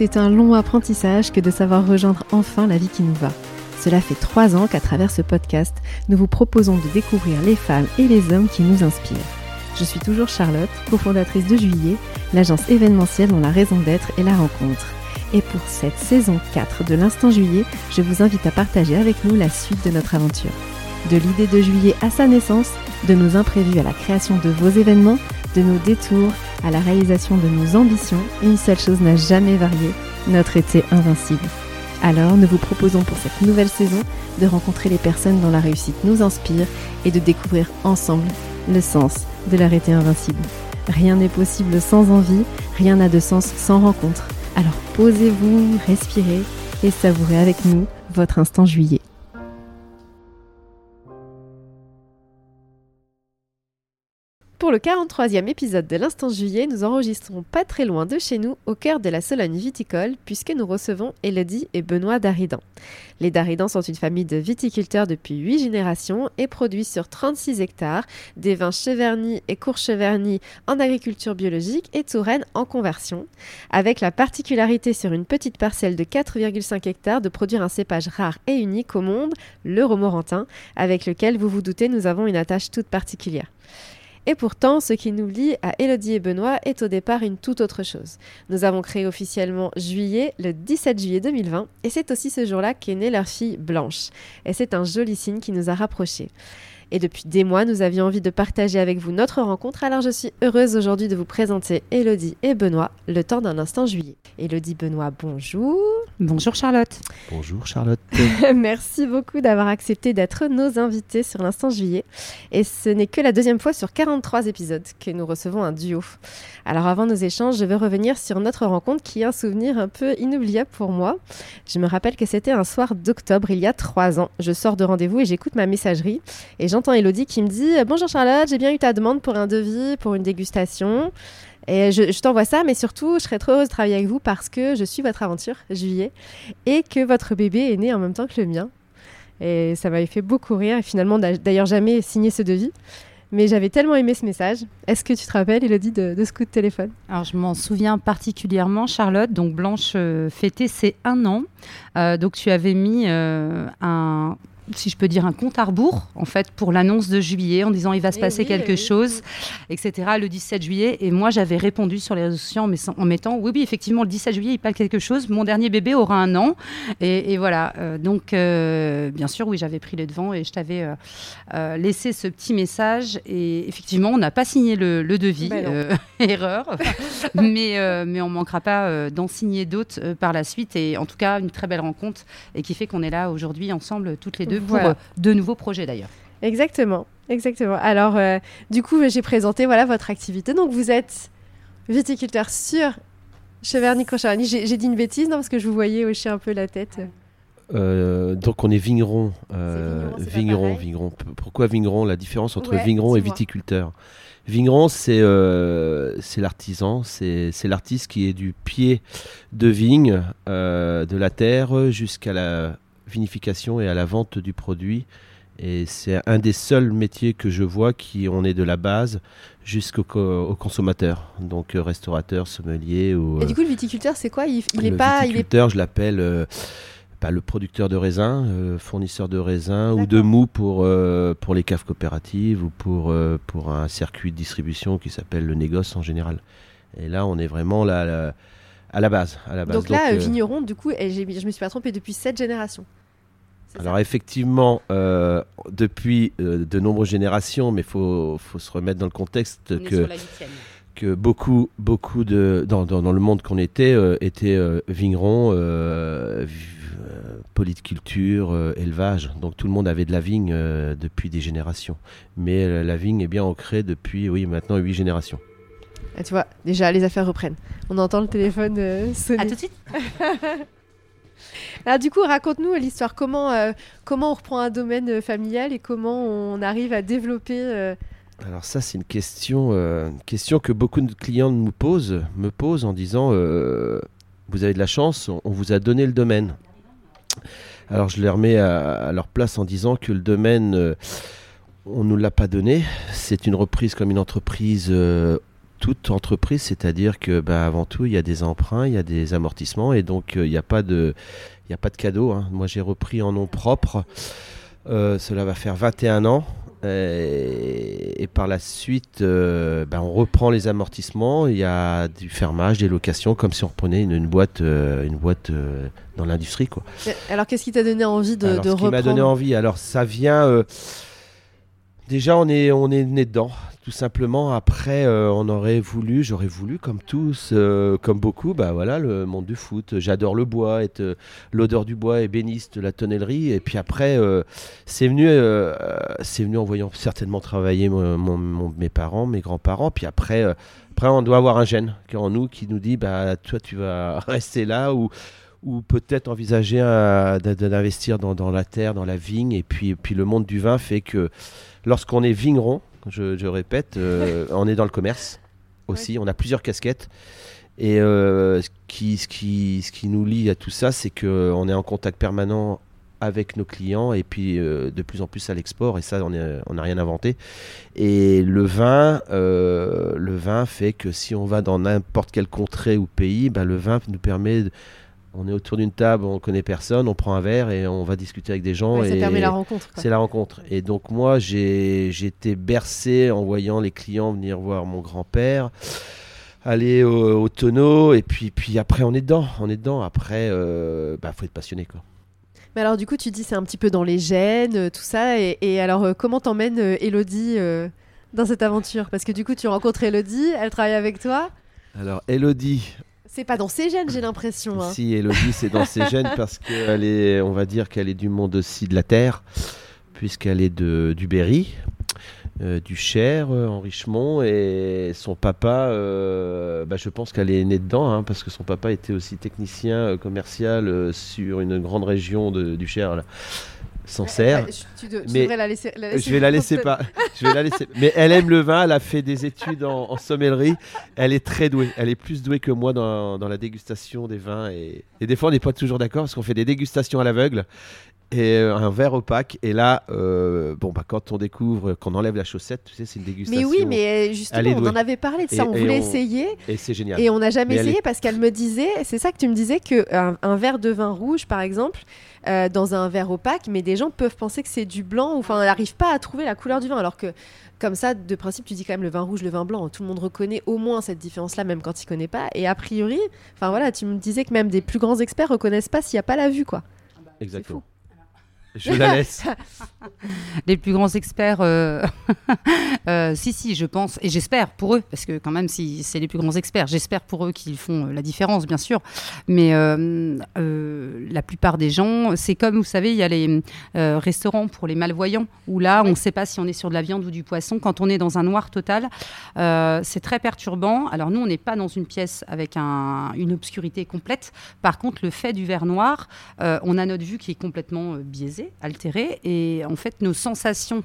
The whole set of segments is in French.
c'est un long apprentissage que de savoir rejoindre enfin la vie qui nous va. Cela fait trois ans qu'à travers ce podcast, nous vous proposons de découvrir les femmes et les hommes qui nous inspirent. Je suis toujours Charlotte, cofondatrice de Juillet, l'agence événementielle dont la raison d'être est la rencontre. Et pour cette saison 4 de l'Instant Juillet, je vous invite à partager avec nous la suite de notre aventure. De l'idée de Juillet à sa naissance, de nos imprévus à la création de vos événements, de nos détours à la réalisation de nos ambitions, une seule chose n'a jamais varié, notre été invincible. Alors, nous vous proposons pour cette nouvelle saison de rencontrer les personnes dont la réussite nous inspire et de découvrir ensemble le sens de l'arrêté invincible. Rien n'est possible sans envie, rien n'a de sens sans rencontre. Alors posez-vous, respirez et savourez avec nous votre instant juillet. Pour le 43e épisode de l'Instant Juillet, nous enregistrons pas très loin de chez nous, au cœur de la Sologne viticole, puisque nous recevons Elodie et Benoît Daridan. Les Daridans sont une famille de viticulteurs depuis 8 générations et produisent sur 36 hectares des vins cheverny et courcheverny en agriculture biologique et Touraine en conversion, avec la particularité sur une petite parcelle de 4,5 hectares de produire un cépage rare et unique au monde, le Romorantin, avec lequel vous vous doutez nous avons une attache toute particulière. Et pourtant, ce qui nous lie à Elodie et Benoît est au départ une toute autre chose. Nous avons créé officiellement Juillet le 17 juillet 2020 et c'est aussi ce jour-là qu'est née leur fille Blanche. Et c'est un joli signe qui nous a rapprochés. Et depuis des mois, nous avions envie de partager avec vous notre rencontre, alors je suis heureuse aujourd'hui de vous présenter Elodie et Benoît, le temps d'un instant juillet. Elodie Benoît, bonjour. Bonjour Charlotte. Bonjour Charlotte. Merci beaucoup d'avoir accepté d'être nos invités sur l'instant juillet. Et ce n'est que la deuxième fois sur 43 épisodes que nous recevons un duo. Alors avant nos échanges, je veux revenir sur notre rencontre qui est un souvenir un peu inoubliable pour moi. Je me rappelle que c'était un soir d'octobre il y a trois ans. Je sors de rendez-vous et j'écoute ma messagerie et j'entends Elodie qui me dit Bonjour Charlotte, j'ai bien eu ta demande pour un devis, pour une dégustation. Et je, t'envoie ça, mais surtout, je serais trop heureuse de travailler avec vous parce que je suis votre aventure, Juillet, et que votre bébé est né en même temps que le mien. Et ça m'avait fait beaucoup rire. Et finalement, d'ailleurs, jamais signé ce devis. Mais j'avais tellement aimé ce message. Est-ce que tu te rappelles, Elodie, de, de ce coup de téléphone? Alors, je m'en souviens particulièrement, Charlotte. Donc, Blanche euh, fêtait ses un an. Euh, donc, tu avais mis euh, un si je peux dire, un compte à rebours, en fait, pour l'annonce de juillet, en disant il va se eh passer quelque chose, etc., le 17 juillet. Et moi, j'avais répondu sur les réseaux sociaux en, mettant oui, oui, effectivement, le 17 juillet, il passe quelque chose. Mon dernier bébé aura un an. Et, voilà. Euh, donc, euh, bien sûr, oui, j'avais pris les devants et je t'avais euh, laissé ce petit message. Et effectivement, on n'a pas signé le, devis. Ben erreur. mais, mais on ne manquera pas d'en signer d'autres par la suite. Et en tout cas, une très belle rencontre et qui fait qu'on est là aujourd'hui ensemble, toutes les deux pour euh, de nouveaux projets d'ailleurs. Exactement, exactement. Alors, euh, du coup, j'ai présenté voilà votre activité. Donc, vous êtes viticulteur sur cheverny crocheverny J'ai dit une bêtise, non Parce que je vous voyais hocher un peu la tête. Euh, donc on est vigneron, vigneron, vigneron, Pourquoi vigneron? La différence entre vigneron et viticulteur. Vigneron, c'est c'est l'artisan, c'est l'artiste qui est du pied de vigne, de la terre jusqu'à la vinification et à la vente du produit. Et c'est un des seuls métiers que je vois qui on est de la base jusqu'au consommateur, donc euh, restaurateur, sommelier. Ou, et du coup, le viticulteur, c'est quoi? Il, il est pas. Viticulteur, je l'appelle euh, bah, le producteur de raisin, euh, fournisseur de raisin ou de mou pour, pour les caves coopératives ou pour, pour un circuit de distribution qui s'appelle le négoce en général. Et là, on est vraiment là, à la base. À la base. Donc là, vigneron, du coup, et je me suis pas trompé depuis cette génération. Alors effectivement, euh, depuis euh, de nombreuses générations, mais il faut, faut, se remettre dans le contexte que, que beaucoup, beaucoup de, dans, dans, le monde qu'on était, euh, étaient vignerons, polyculture, élevage. Donc tout le monde avait de la vigne depuis des générations. Mais la vigne est bien ancrée depuis, oui, maintenant huit générations. Ah, tu vois, déjà les affaires reprennent. On entend le téléphone sonner. À tout de suite Alors, du coup, raconte-nous l'histoire. Comment, euh, comment on reprend un domaine euh, familial et comment on arrive à développer. Euh, Alors, ça, c'est une question, question que beaucoup de clients nous posent, me posent en disant Vous avez de la chance, on, vous a donné le domaine. Alors, je les remets à, leur place en disant que le domaine. on ne nous l'a pas donné. C'est une reprise comme une entreprise toute entreprise, c'est-à-dire que bah, avant tout, il y a des emprunts, il y a des amortissements, et donc il n'y a pas de, il a pas de cadeau. Hein. Moi, j'ai repris en nom propre. cela va faire 21 ans. Et, par la suite, euh, ben, on reprend les amortissements. Il y a du fermage, des locations, comme si on reprenait une, boîte, une boîte euh, euh, dans l'industrie. Quoi. Alors, qu'est-ce qui t'a donné envie de, alors, de ce qui m'a donné envie, alors ça vient. Déjà, on est, né dedans tout simplement. Après, euh, on aurait voulu, j'aurais voulu, comme tous, euh, comme beaucoup, bah voilà, le monde du foot. J'adore le bois, euh, l'odeur du bois, ébéniste, la tonnellerie. Et puis après, c'est venu, c'est venu en voyant certainement travailler mes parents, mes grands-parents. Puis après, après, on doit avoir un gène qui en nous qui nous dit, bah toi, tu vas rester là ou peut-être envisager d'investir dans, la terre, dans la vigne. Et puis le monde du vin fait que lorsqu'on est vigneron, je, répète, euh, on est dans le commerce aussi, on a plusieurs casquettes. Et euh, ce, qui, ce, qui, ce qui nous lie à tout ça, c'est qu'on est en contact permanent avec nos clients et puis euh, de plus en plus à l'export et ça on n'a rien inventé et le vin le vin fait que si on va dans n'importe quelle contrée ou pays ben, le vin nous permet on est autour d'une table, on connaît personne, on prend un verre et on va discuter avec des gens. et ça permet la rencontre. C'est la rencontre. Et donc moi, j'ai été bercé en voyant les clients venir voir mon grand-père, aller au, tonneau, et puis, puis après on est dedans. On est dedans. Après, il euh, bah, faut être passionné. Quoi. Mais alors du coup, tu dis c'est un petit peu dans les gènes, euh, tout ça. Et, alors, euh, comment t'emmènes Elodie dans cette aventure? Parce que du coup, tu rencontres Elodie, elle travaille avec toi. Alors, Elodie, c'est pas dans ses gènes, j'ai l'impression. Hein. Si, Elodie, c'est dans ses gènes parce qu'elle est, on va dire qu'elle est du monde aussi de la terre, puisqu'elle est de, du Berry, euh, du Cher, euh, en Richemont, et son papa, euh, bah, je pense qu'elle est née dedans, hein, parce que son papa était aussi technicien commercial sur une grande région de, du Cher. Là. Sancerre. mais la laisser, Je vais la laisser pas. je vais la laisser. Mais elle aime le vin. Elle a fait des études en, sommellerie. Elle est très douée. Elle est plus douée que moi dans, dans la dégustation des vins. Et, et des fois, on n'est pas toujours d'accord parce qu'on fait des dégustations à l'aveugle et euh, un verre opaque. Et là, euh, bon, bah, quand on découvre qu'on enlève la chaussette, tu sais, c'est une dégustation. Mais oui, mais justement, on en avait parlé de ça. on voulait essayer. Et c'est génial. Et on n'a jamais essayé parce qu'elle me disait, c'est ça que tu me disais, qu'un un verre de vin rouge, par exemple, euh, dans un verre opaque, mais des gens peuvent penser que c'est du blanc, ou enfin, elle n'arrive pas à trouver la couleur du vin, alors que comme ça, de principe, tu dis quand même le vin rouge, le vin blanc. Tout le monde reconnaît au moins cette différence-là, même quand il connaît pas. Et a priori, enfin voilà, tu me disais que même des plus grands experts reconnaissent pas s'il n'y a pas la vue, quoi. Exactement. Je la laisse. les plus grands experts, euh, euh, si, si, je pense, et j'espère pour eux, parce que quand même, si c'est les plus grands experts, j'espère pour eux qu'ils font euh, la différence, bien sûr. Mais la plupart des gens, c'est comme, vous savez, il y a les restaurants pour les malvoyants, où là, on ne sait pas si on est sur de la viande ou du poisson. Quand on est dans un noir total, c'est très perturbant. Alors nous, on n'est pas dans une pièce avec un, une obscurité complète. Par contre, le fait du verre noir, on a notre vue qui est complètement biaisée altéré et en fait nos sensations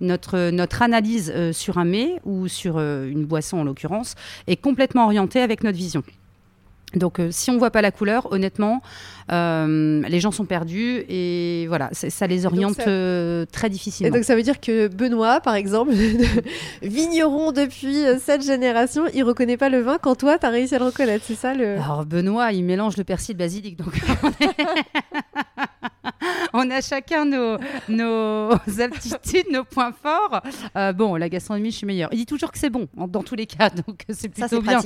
notre, notre analyse euh, sur un mets ou sur euh, une boisson en l'occurrence est complètement orientée avec notre vision. Donc, euh, si on voit pas la couleur, honnêtement, les gens sont perdus et voilà, ça les oriente très difficilement. Et donc, ça veut dire que Benoît, par exemple, vigneron depuis cette génération, il reconnaît pas le vin quand toi, tu as réussi à le reconnaître, c'est ça le. Alors, Benoît, il mélange le persil et le basilic, donc. on a chacun nos, nos aptitudes, nos points forts. Euh, bon, la gastronomie, je suis meilleure. Il dit toujours que c'est bon, dans tous les cas, donc c'est plutôt bien.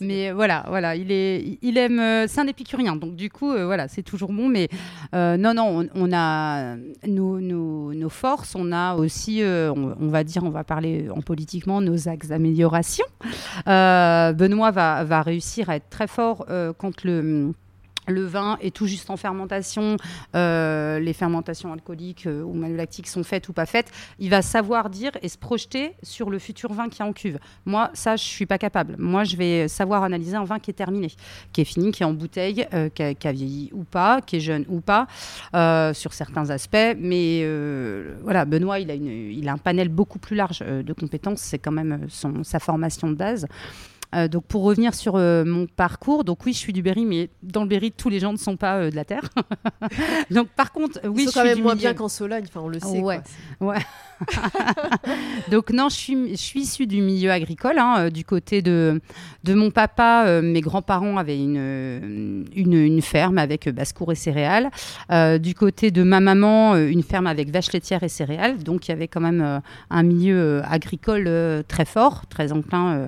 mais voilà, voilà, il est, il aime, euh, c'est un épicurien, donc du coup, euh, voilà, c'est toujours bon. Mais non, non, on, a nos, nos, forces, on a aussi, on, va dire, on va parler en politiquement, nos axes d'amélioration. Benoît va, va réussir à être très fort quand le le vin est tout juste en fermentation, euh, les fermentations alcooliques euh, ou malolactiques sont faites ou pas faites, il va savoir dire et se projeter sur le futur vin qui est en cuve. Moi, ça, je suis pas capable. Moi, je vais savoir analyser un vin qui est terminé, qui est fini, qui est en bouteille, euh, qui, a, vieilli ou pas, qui est jeune ou pas, sur certains aspects. Mais voilà, Benoît, il a, il a un panel beaucoup plus large de compétences. C'est quand même son, sa formation de base. Euh, donc pour revenir sur euh, mon parcours, donc oui, je suis du Berry, mais dans le Berry, tous les gens ne sont pas euh, de la terre. donc par contre, oui, je quand suis même du moins milieu- bien qu'en Sologne, enfin on le sait. Ouais. quoi. Ouais. Donc non, je suis, je suis issue du milieu agricole. hein, du côté de, de mon papa, mes grands-parents avaient une, une, une ferme avec basse-cour et céréales. Du côté de ma maman, une ferme avec vaches laitières et céréales. Donc il y avait quand même un milieu agricole très fort, très euh,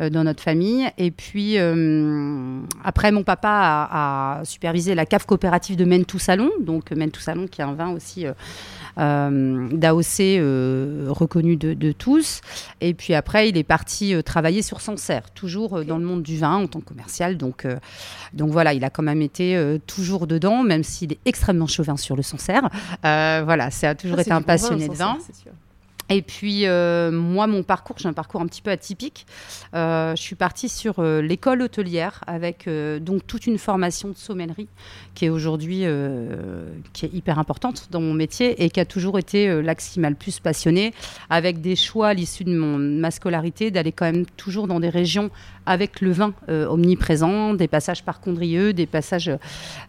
euh, dans notre famille. Et puis euh, après, mon papa a, a supervisé la cave coopérative de Maine tout Salon. Donc Maine tout Salon, qui est un vin aussi euh, euh, d'AOC euh, reconnu de, de tous. Et puis après, il est parti euh, travailler sur Sancerre, toujours euh, dans le monde du vin en tant que commercial. Donc, euh, donc voilà, il a quand même été euh, toujours dedans, même s'il est extrêmement chauvin sur le Sancerre. Euh, voilà, ça a toujours Ah, été un vin, passionné de vin. Et puis, euh, moi, mon parcours, j'ai un parcours un petit peu atypique. Euh, je suis partie sur euh, l'école hôtelière avec donc toute une formation de sommellerie qui est aujourd'hui qui hyper importante dans mon métier et qui a toujours été l'axe qui m'a le plus passionné avec des choix à l'issue de mon, ma scolarité d'aller quand même toujours dans des régions avec le vin euh, omniprésent, des passages par Condrieu, des passages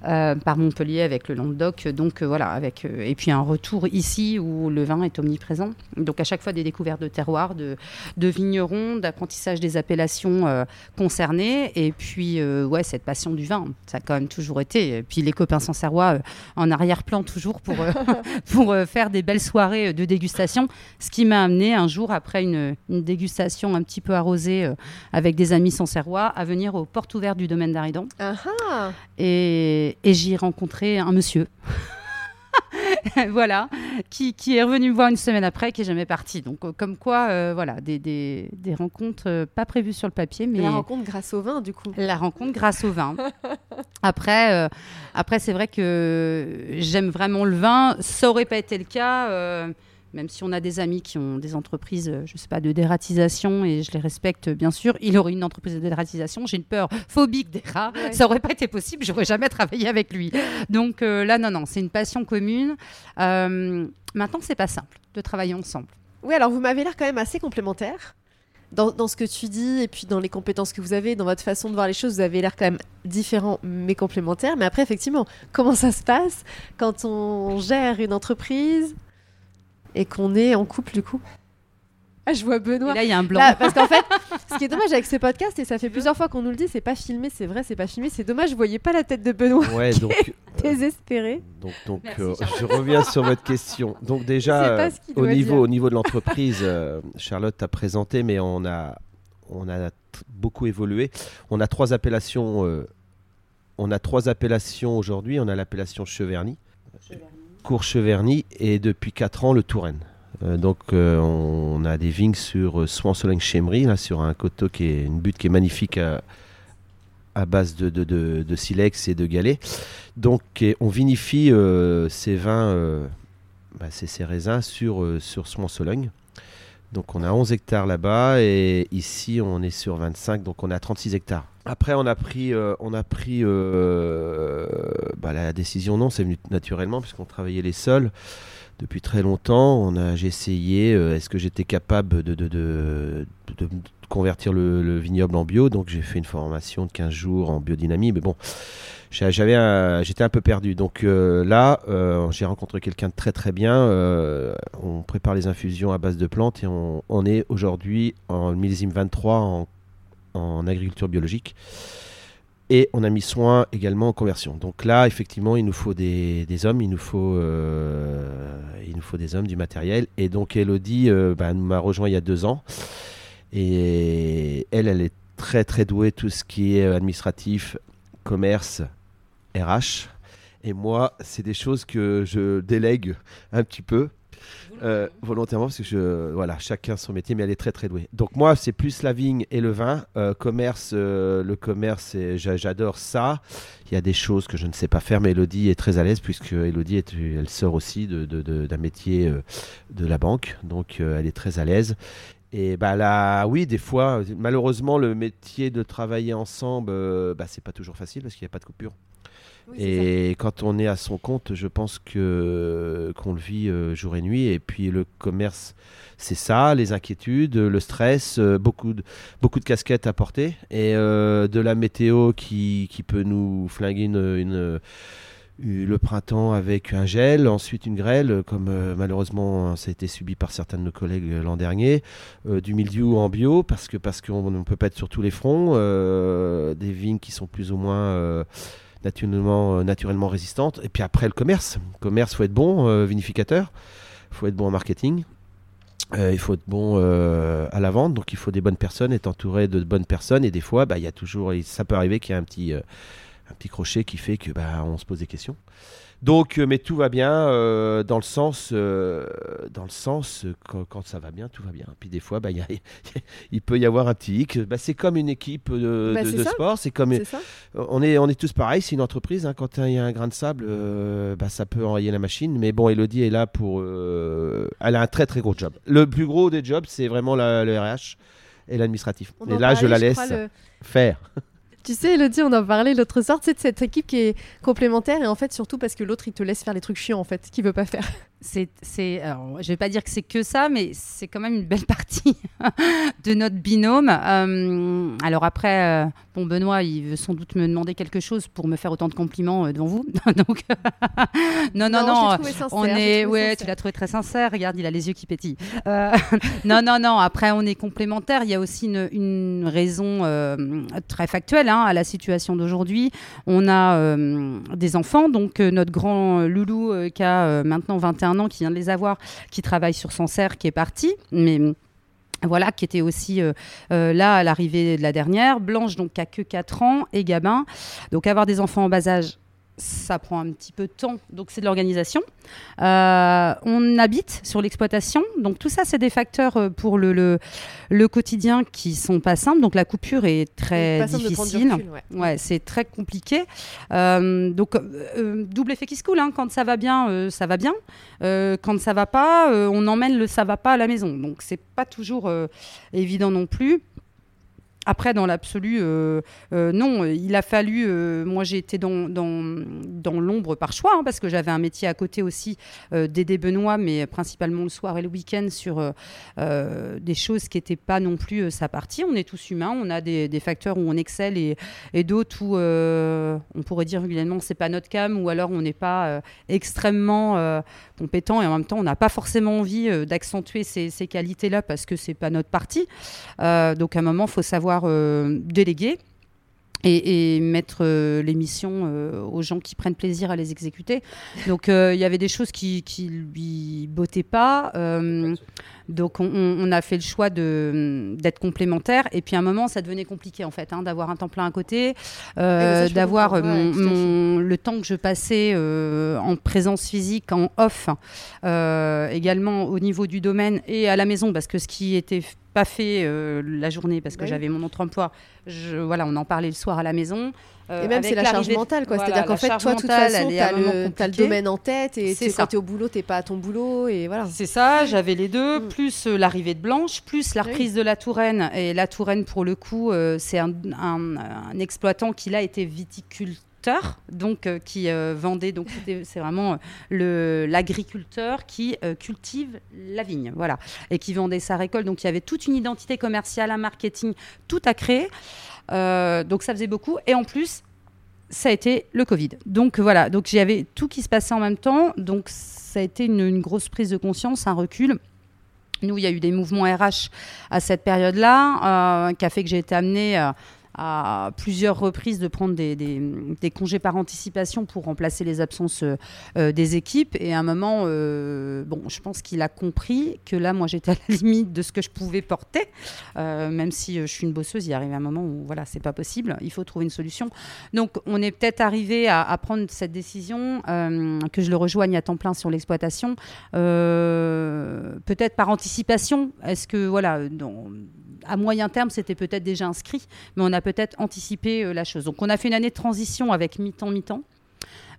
euh, par Montpellier avec le Languedoc. Donc euh, voilà, avec et puis un retour ici où le vin est omniprésent. Donc à chaque fois des découvertes de terroirs, de, de vignerons, d'apprentissage des appellations concernées. Et puis ouais, cette passion du vin, ça a quand même toujours été. Et puis les copains sancerrois en arrière-plan toujours pour pour faire des belles soirées de dégustation. Ce qui m'a amené un jour après une, une dégustation un petit peu arrosée avec des amis sancerrois à venir aux portes ouvertes du domaine d'Aridan. Ah Et, et j'y ai rencontré un monsieur. voilà, qui, qui est revenu me voir une semaine après, qui est jamais parti. Donc, euh, comme quoi, euh, voilà, des, des, des rencontres euh, pas prévues sur le papier, mais La rencontre grâce au vin, du coup. la rencontre grâce au vin. Après, euh, après c'est vrai que j'aime vraiment le vin. Ça aurait pas été le cas, même si on a des amis qui ont des entreprises, euh, je sais pas, de dératisation et je les respecte bien sûr. Il aurait une entreprise de dératisation. J'ai une peur phobique des rats. Ouais. Ça aurait pas été possible. J'aurais jamais travaillé avec lui. Donc euh, là, non, non, c'est une passion commune. Euh, maintenant, c'est pas simple de travailler ensemble. Oui, alors vous m'avez l'air quand même assez complémentaire. Dans, dans ce que tu dis et puis dans les compétences que vous avez, dans votre façon de voir les choses, vous avez l'air quand même différents mais complémentaires. Mais après, effectivement, comment ça se passe quand on gère une entreprise? Et qu'on est en couple du coup Ah, je vois Benoît. Et là, il y a un blanc. Là, parce qu'en fait, ce qui est dommage avec ce podcast, et ça fait plusieurs fois qu'on nous le dit, c'est pas filmé, c'est vrai, c'est pas filmé, c'est dommage, je voyais pas la tête de Benoît Ouais, donc, désespéré. donc, donc Merci, euh, Charlotte. je reviens sur votre question. Donc déjà, euh, au niveau, dire. au niveau de l'entreprise, euh, Charlotte t'a présenté, mais on a, on a beaucoup évolué. On a trois appellations. euh, on a trois appellations aujourd'hui. On a l'appellation Cheverny, Cour Cheverny, et depuis 4 ans le Touraine. Euh, donc euh, on a des vignes sur euh, Soin-Sologne-Chemery, là sur un coteau qui est une butte qui est magnifique à, base de, silex et de galets. Donc on vinifie ces vins, bah, ces, raisins sur, sur Soin-Sologne. Donc on a 11 hectares là-bas et ici on est sur 25, donc on à 36 hectares. Après on a pris, euh, on a pris euh, bah, la décision non, c'est venu naturellement puisqu'on travaillait les sols depuis très longtemps. On a, j'ai essayé, euh, est-ce que j'étais capable de, convertir le, le vignoble en bio? Donc j'ai fait une formation de 15 jours en biodynamie, mais bon, j'avais j'étais un peu perdu. Donc euh, là, euh, j'ai rencontré quelqu'un de très très bien. Euh, on prépare les infusions à base de plantes et on, on est aujourd'hui en millésime 23 en, en agriculture biologique. Et on a mis soin également en conversion. Donc là, effectivement, il nous faut des, des hommes, il nous faut, il nous faut des hommes, du matériel. Et donc Elodie bah, m'a rejoint il y a deux ans. Et elle, elle est très très douée tout ce qui est administratif, commerce, RH. Et moi, c'est des choses que je délègue un petit peu. Euh, volontairement parce que je voilà chacun son métier mais elle est très très douée. Donc moi c'est plus la vigne et le vin. Euh, commerce euh, le commerce j'adore ça. Il y a des choses que je ne sais pas faire mais Elodie est très à l'aise puisque Elodie elle sort aussi de- de- de- d'un métier de la banque. Donc elle est très à l'aise. Et bah là oui des fois malheureusement le métier de travailler ensemble bah, c'est pas toujours facile parce qu'il n'y a pas de coupure et quand on est à son compte, je pense que qu'on le vit jour et nuit. Et puis le commerce, c'est ça, les inquiétudes, le stress, beaucoup de, beaucoup de casquettes à porter. Et de la météo qui, qui peut nous flinguer une le printemps avec un gel, ensuite une grêle, comme euh, malheureusement ça a été subi par certains de nos collègues euh, l'an dernier, euh, du mildiou en bio, parce que parce qu'on ne peut pas être sur tous les fronts, des vignes qui sont plus ou moins naturellement, naturellement résistantes, et puis après le commerce. Le commerce, faut être bon, vinificateur, il faut être bon en marketing. il faut être bon à la vente, donc il faut des bonnes personnes, être entouré de bonnes personnes. Et des fois, bah, il y a toujours, ça peut arriver qu'il y ait un petit, un petit crochet qui fait que bah, on se pose des questions. Donc, euh, mais tout va bien euh, dans le sens, euh, dans le sens quand, ça va bien, tout va bien. Puis des fois, bah, il peut y avoir un petit hic. Bah, c'est comme une équipe de, bah, sport. C'est comme on est, on est tous pareils. C'est une entreprise. Hein. quand il y a un grain de sable, bah, ça peut enrayer la machine. Mais bon, Elodie est là pour. elle a un très très gros job. Le plus gros des jobs, c'est vraiment le RH et l'administratif. Et là, je la laisse faire. Tu sais, Elodie, on en parlait l'autre soir, c'est de cette équipe qui est complémentaire et en fait, surtout parce que l'autre, il te laisse faire les trucs chiants, en fait, qu'il veut pas faire. C'est, c'est, je vais pas dire que c'est que ça, mais c'est quand même une belle partie de notre binôme. Euh, alors après, euh, bon, Benoît, il veut sans doute me demander quelque chose pour me faire autant de compliments euh, devant vous. Donc, non, non, non, on est, ouais, tu l'as trouvé très sincère. Regarde, il a les yeux qui pétillent. non, non, non. Après, on est complémentaires. Il y a aussi une, une raison très factuelle hein, à la situation d'aujourd'hui. On a des enfants, donc notre grand loulou qui a maintenant 21 qui vient de les avoir, qui travaille sur Sancerre, qui est parti. Mais voilà, qui était aussi euh, euh, là à l'arrivée de la dernière. Blanche, donc, qui a que 4 ans, et Gabin. Donc, avoir des enfants en bas âge, ça prend un petit peu de temps, donc c'est de l'organisation. Euh, on habite sur l'exploitation, donc tout ça, c'est des facteurs euh, pour le, le, quotidien qui sont pas simples. Donc la coupure est très difficile. ouais. c'est très compliqué. Euh, donc double effet qui se coule. Hein. Quand ça va bien, ça va bien. quand ça va pas, on emmène le ça va pas à la maison. Donc c'est pas toujours évident non plus. Après, dans l'absolu, euh, euh, non. Il a fallu. Euh, moi, j'ai été dans, l'ombre par choix, hein, parce que j'avais un métier à côté aussi d'aider Benoît, mais principalement le soir et le week-end sur des choses qui n'étaient pas non plus sa partie. On est tous humains, on a des, facteurs où on excelle et, d'autres où on pourrait dire régulièrement c'est pas notre cam, ou alors on n'est pas extrêmement compétent et en même temps on n'a pas forcément envie d'accentuer ces, ces qualités-là parce que c'est pas notre partie. donc à un moment, faut savoir euh, déléguer et, mettre euh, les missions euh, aux gens qui prennent plaisir à les exécuter. Donc il y avait des choses qui, qui lui bottaient pas. Donc on, a fait le choix d'être complémentaires. Et puis à un moment, ça devenait compliqué en fait, hein, d'avoir un temps plein à côté, d'avoir le temps que je passais en présence physique, en off, également au niveau du domaine et à la maison, parce que ce qui était pas fait euh, la journée parce que j'avais mon autre emploi. Je, voilà, on en parlait le soir à la maison. Euh, et même c'est la charge mentale, quoi. C'est-à-dire qu'en fait, toi, de toute façon, tu as, le domaine en tête et quand tu es au boulot, tu pas à ton boulot. et voilà. C'est ça, j'avais les deux, mm. plus euh, l'arrivée de Blanche, plus la reprise de la Touraine. Et la Touraine, pour le coup, c'est un, un, exploitant qui, là, était viticulteur donc euh, qui euh, vendait donc c'est vraiment euh, l'agriculteur qui cultive la vigne, voilà, et qui vendait sa récolte. Donc il y avait toute une identité commerciale, un marketing, tout à créer. Donc ça faisait beaucoup. Et en plus, ça a été le Covid. Donc voilà, donc j'avais tout qui se passait en même temps. Donc ça a été une, grosse prise de conscience, un recul. Nous, il y a eu des mouvements RH à cette période-là, qui a fait que j'ai été amenée à plusieurs reprises de prendre des, congés par anticipation pour remplacer les absences euh, euh, des équipes. Et à un moment, euh, bon, je pense qu'il a compris que là, moi, j'étais à la limite de ce que je pouvais porter. même si je suis une bosseuse, il arrive un moment où, voilà, c'est pas possible. Il faut trouver une solution. Donc, on est peut-être arrivé à, prendre cette décision, que je le rejoigne à temps plein sur l'exploitation, peut-être par anticipation. Est-ce que, voilà, dans, à moyen terme, c'était peut-être déjà inscrit, mais on a peut-être anticipé euh, la chose. Donc on a fait une année de transition avec mi-temps, mi-temps.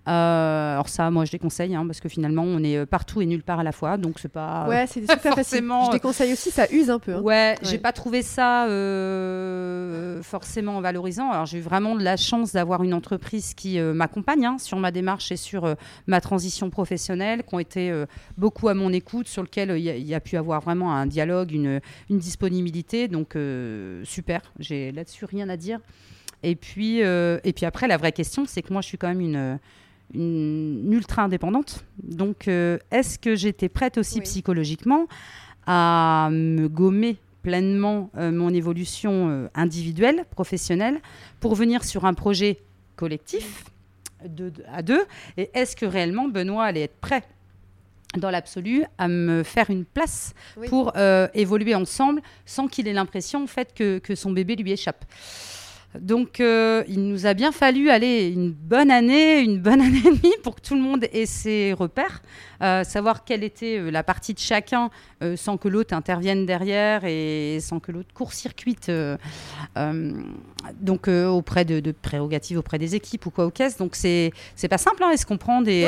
Alors ça, moi, je déconseille hein, parce que finalement, on est partout et nulle part à la fois, donc c'est pas. Ouais, c'est super forcément. Je déconseille aussi, ça use un peu. Hein. Ouais, j'ai pas trouvé ça forcément valorisant. Alors j'ai eu vraiment de la chance d'avoir une entreprise qui m'accompagne hein, sur ma démarche et sur ma transition professionnelle, qui ont été beaucoup à mon écoute, sur lequel il y, a pu avoir vraiment un dialogue, une, une disponibilité. Donc super, j'ai là-dessus rien à dire. Et puis, euh, et puis après, la vraie question, c'est que moi, je suis quand même une, une ultra indépendante. Donc, euh, est-ce que j'étais prête aussi psychologiquement à me gommer pleinement euh, mon évolution individuelle, professionnelle, pour venir sur un projet collectif de, à deux? Et est-ce que réellement Benoît allait être prêt dans l'absolu, à me faire une place pour évoluer ensemble sans qu'il ait l'impression en fait, que, que, son bébé lui échappe? Donc, euh, il nous a bien fallu aller une bonne année, une bonne année et demie pour que tout le monde ait ses repères, euh, savoir quelle était euh, la partie de chacun sans que l'autre intervienne derrière et sans que l'autre court-circuite donc auprès de, prérogatives auprès des équipes ou quoi aux caisses. Donc, c'est c'est pas simple, hein, et se comprendre et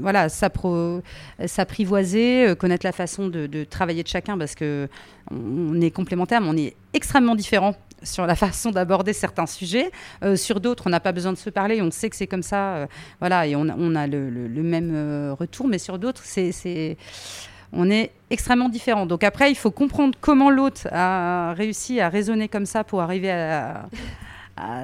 voilà, s'apprivoiser, connaître la façon de, de, travailler de chacun parce que on est complémentaires, mais on est extrêmement différents sur la façon d'aborder certains sujets. Euh, sur d'autres, on n'a pas besoin de se parler, on sait que c'est comme ça, euh, voilà, et on, a le, même euh, retour. Mais sur d'autres, c'est, on est extrêmement différents. Donc après, il faut comprendre comment l'autre a réussi à raisonner comme ça pour arriver à,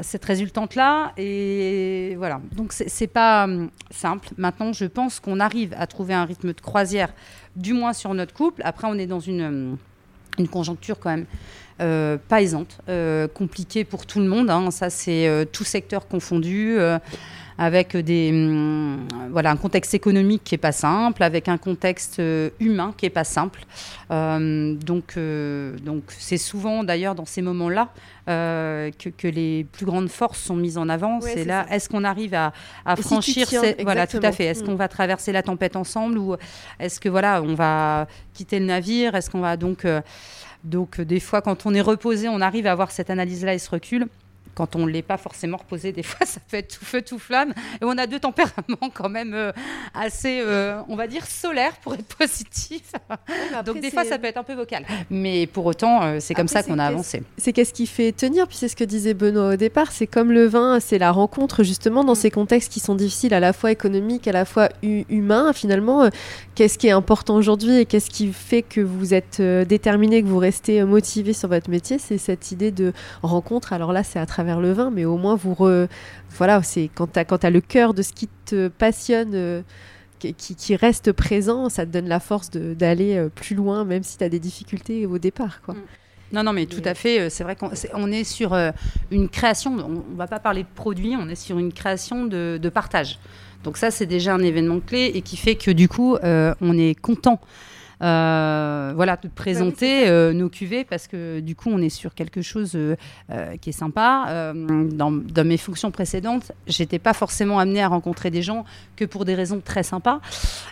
cette résultante-là. Et voilà. Donc c'est pas simple. Maintenant, je pense qu'on arrive à trouver un rythme de croisière, du moins sur notre couple. Après, on est dans une, une conjoncture quand même euh, pas aisante, euh, compliquée pour tout le monde. Hein. Ça, c'est euh, tout secteur confondu, avec des, hum, voilà, un contexte économique qui n'est pas simple, avec un contexte humain qui n'est pas simple. donc, donc, c'est souvent d'ailleurs dans ces moments-là que, que, les plus grandes forces sont mises en avant. c'est là, est-ce qu'on arrive à, à franchir, voilà, tout à fait. Est-ce mm. qu'on va traverser la tempête ensemble ou est-ce que voilà, on va quitter le navire? Est-ce qu'on va donc donc euh, des fois, quand on est reposé, on arrive à avoir cette analyse-là et ce recul quand on ne l'est pas forcément reposé, des fois, ça fait tout feu, tout flamme. Et on a deux tempéraments quand même euh, assez, euh, on va dire, solaires pour être positif. Donc des fois, ça peut être un peu vocal. Mais pour autant, euh, c'est comme ça qu'on a avancé. C'est qu'est-ce qui fait tenir? Puis c'est ce que disait Benoît au départ. C'est comme le vin, c'est la rencontre justement dans mm. ces contextes qui sont difficiles, à la fois économiques, à la fois humains. Finalement, qu'est-ce qui est important aujourd'hui et qu'est-ce qui fait que vous êtes déterminé, que vous restez motivé sur votre métier? C'est cette idée de rencontre. Alors là, c'est à travers vers le vin, mais au moins vous voilà, c'est quand tu as, as, le cœur de ce qui te passionne. Euh, qui, qui, reste présent, ça te donne la force d'aller euh, plus loin, même si tu as des difficultés au départ. Quoi. Mm. Non, non, mais tout à fait. Euh, c'est vrai qu'on est, on est sur une création. On ne va pas parler de produit, on est sur une création de, de partage. Donc ça, c'est déjà un événement clé et qui fait que du coup, on est content voilà, de présenter euh, nos cuvées parce que du coup, on est sur quelque chose euh, qui est sympa. Dans, dans, mes fonctions précédentes, j'étais pas forcément amenée à rencontrer des gens que pour des raisons très sympas.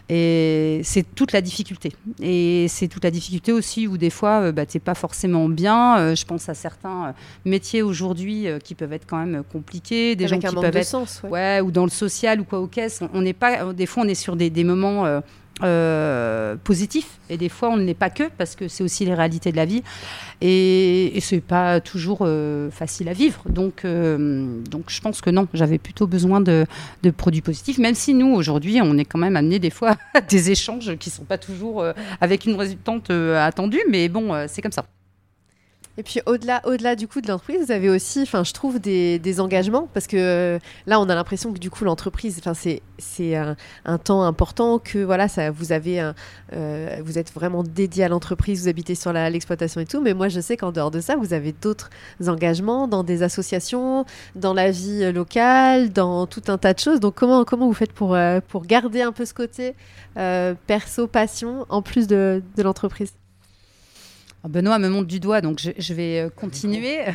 Et c'est toute la difficulté. Et c'est toute la difficulté aussi où des fois, bah, tu n'es pas forcément bien. je pense à certains métiers aujourd'hui qui peuvent être quand même compliqués, des gens qui peuvent être sens, ouais. ou dans le social ou quoi aux caisses. On n'est pas, des fois, on est sur des, des moments euh, positif. Et des fois on ne l'est pas que parce que c'est aussi les réalités de la vie. Et, et c'est pas toujours euh, facile à vivre. Donc euh, donc je pense que non j'avais plutôt besoin de, de, produits positifs. Même si nous aujourd'hui on est quand même amené des fois à des échanges qui sont pas toujours avec une résultante attendue. Mais bon c'est comme ça et puis au-delà, au-delà du coup de l'entreprise, vous avez aussi, enfin, je trouve des, engagements parce que euh, là, on a l'impression que du coup l'entreprise, enfin, c'est c'est un, temps important que voilà, ça, vous avez, euh, vous êtes vraiment dédié à l'entreprise, vous habitez sur l'exploitation et tout. Mais moi, je sais qu'en dehors de ça, vous avez d'autres engagements dans des associations, dans la vie locale, dans tout un tas de choses. Donc comment comment vous faites pour euh, pour garder un peu ce côté perso passion en plus de l'entreprise? Benoît me montre du doigt, donc je, vais euh, continuer.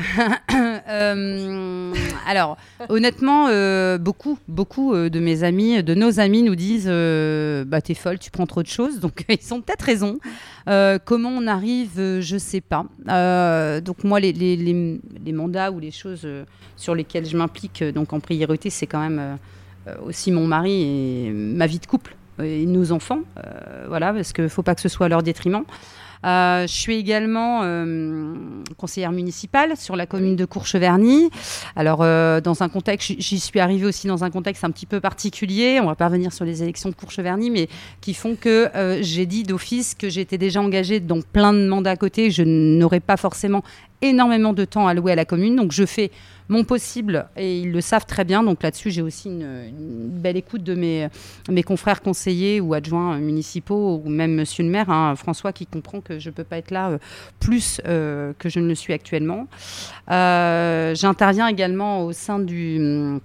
Euh, alors, honnêtement, euh, beaucoup, beaucoup de mes amis, de nos amis nous disent bah, T'es folle, tu prends trop de choses. Donc, ils ont peut-être raison. comment on arrive, je ne sais pas. donc, moi, les, les, mandats ou les choses sur lesquelles je m'implique donc en priorité, c'est quand même aussi mon mari et ma vie de couple et nos enfants. voilà, parce qu'il ne faut pas que ce soit à leur détriment. Euh, je suis également euh, conseillère municipale sur la commune de Courcheverny. Alors, euh, dans un contexte, j'y suis arrivée aussi dans un contexte un petit peu particulier. On va pas revenir sur les élections de Courcheverny, mais qui font que j'ai dit d'office que j'étais déjà engagée dans plein de mandats à côté. Je n'aurais pas forcément énormément de temps alloué à la commune. Donc, je fais mon possible et ils le savent très bien. Donc là-dessus, j'ai aussi une, belle écoute de mes, mes confrères conseillers ou adjoints municipaux ou même monsieur le maire, hein, François, qui comprend que je ne peux pas être là euh, plus euh, que je ne le suis actuellement. Euh, j'interviens également au sein du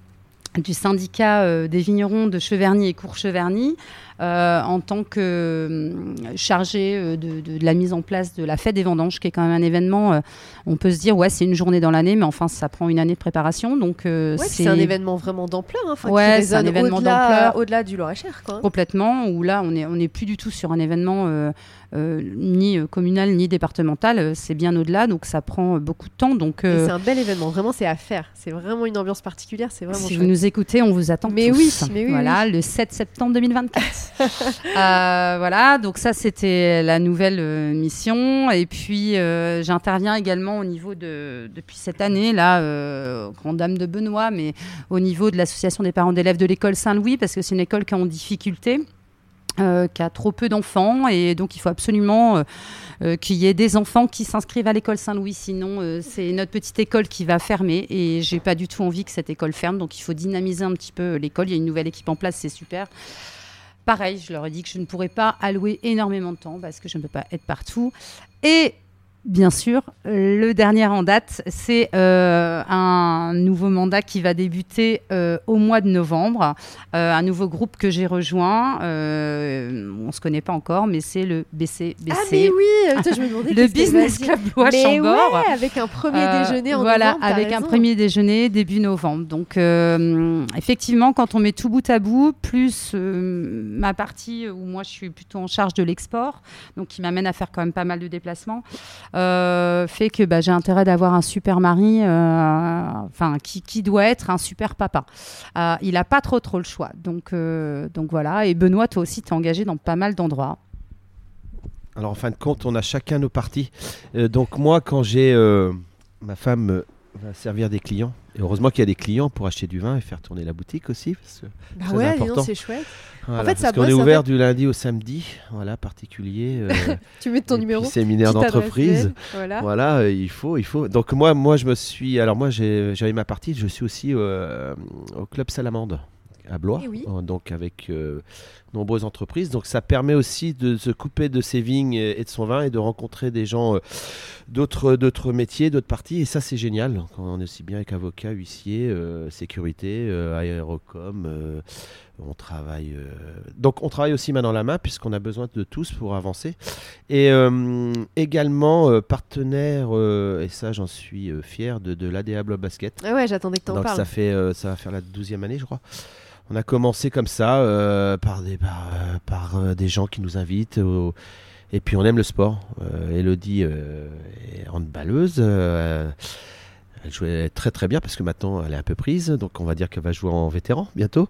du syndicat des vignerons de Cheverny et Courcheverny euh, en tant que euh, chargé euh, de, la mise en place de la fête des vendanges, qui est quand même un événement, on peut se dire, ouais, c'est une journée dans l'année, mais enfin, ça prend une année de préparation. Donc, c'est un événement vraiment d'ampleur. Hein, ouais, c'est un événement d'ampleur. Au-delà du Loir-et-Cher. Complètement, où là, on n'est on est plus du tout sur un événement ni communal ni départemental, c'est bien au-delà, donc ça prend beaucoup de temps. Donc, c'est un bel événement, vraiment, c'est à faire. C'est vraiment une ambiance particulière. C'est vraiment si vous nous écoutez, on vous attend mais tous. Oui, mais oui, voilà, le 7 septembre 2024. Euh, voilà, donc ça c'était la nouvelle euh, mission. Et puis euh, j'interviens également au niveau de, depuis cette année, là, grande dame de Benoît, mais au niveau de l'association des parents d'élèves de l'école Saint-Louis, parce que c'est une école qui est en difficulté. Qui a trop peu d'enfants et donc il faut absolument qu'il y ait des enfants qui s'inscrivent à l'école Saint-Louis. Sinon c'est notre petite école qui va fermer et j'ai pas du tout envie que cette école ferme. Donc il faut dynamiser un petit peu l'école. Il y a une nouvelle équipe en place c'est super. Pareil, je leur ai dit que je ne pourrais pas allouer énormément de temps parce que je ne peux pas être partout. Et Bien sûr, le dernier en date, c'est euh, un nouveau mandat qui va débuter euh, au mois de novembre. Euh, un nouveau groupe que j'ai rejoint. on ne se connaît pas encore, mais c'est le BCBC. Ah mais oui, je me demandais le Business Club Lois Chambord. Ouais, avec un premier déjeuner en voilà, novembre. Voilà, avec un premier déjeuner début novembre. Donc effectivement, quand on met tout bout à bout, plus ma partie où moi je suis plutôt en charge de l'export, donc qui m'amène à faire quand même pas mal de déplacements. Euh, fait que bah, j'ai intérêt d'avoir un super mari, euh, enfin qui, doit être un super papa. Euh, il n'a pas trop trop le choix. Donc, voilà. Et Benoît, toi aussi, tu es engagé dans pas mal d'endroits. Alors en fin de compte, on a chacun nos parties. donc moi, quand j'ai ma femme va servir des clients. Et heureusement qu'il y a des clients pour acheter du vin et faire tourner la boutique aussi. Parce que bah ouais, c'est chouette. en fait, ça parce qu'on est ouvert du lundi au samedi, voilà, particulier. Euh, tu mets ton numéro. Séminaire d'entreprise. Voilà, voilà euh, il faut, il faut. Donc moi, moi, je me suis. Alors moi, j'avais ma partie. Je suis aussi euh, au club Salamande à Blois, eh donc avec nombreuses entreprises. Donc ça permet aussi de se couper de ses vignes et de son vin et de rencontrer des gens euh, d'autres, d'autres métiers, d'autres parties. Et ça, c'est génial. On est aussi bien avec avocat, huissier, euh, sécurité, euh, aérocom. on travaille. Donc on travaille aussi main dans la main puisqu'on a besoin de tous pour avancer. Et également partenaire, et ça j'en suis fier, de, de l'ADA Blob Basket. Ah ouais, j'attendais que tu en Donc ça, fait, ça va faire la douzième année, je crois. On a commencé comme ça, euh, par, des, par, euh, des gens qui nous invitent. et puis on aime le sport. Euh, Elodie est handballeuse. elle jouait très très bien parce que maintenant elle est un peu prise. Donc on va dire qu'elle va jouer en vétéran bientôt.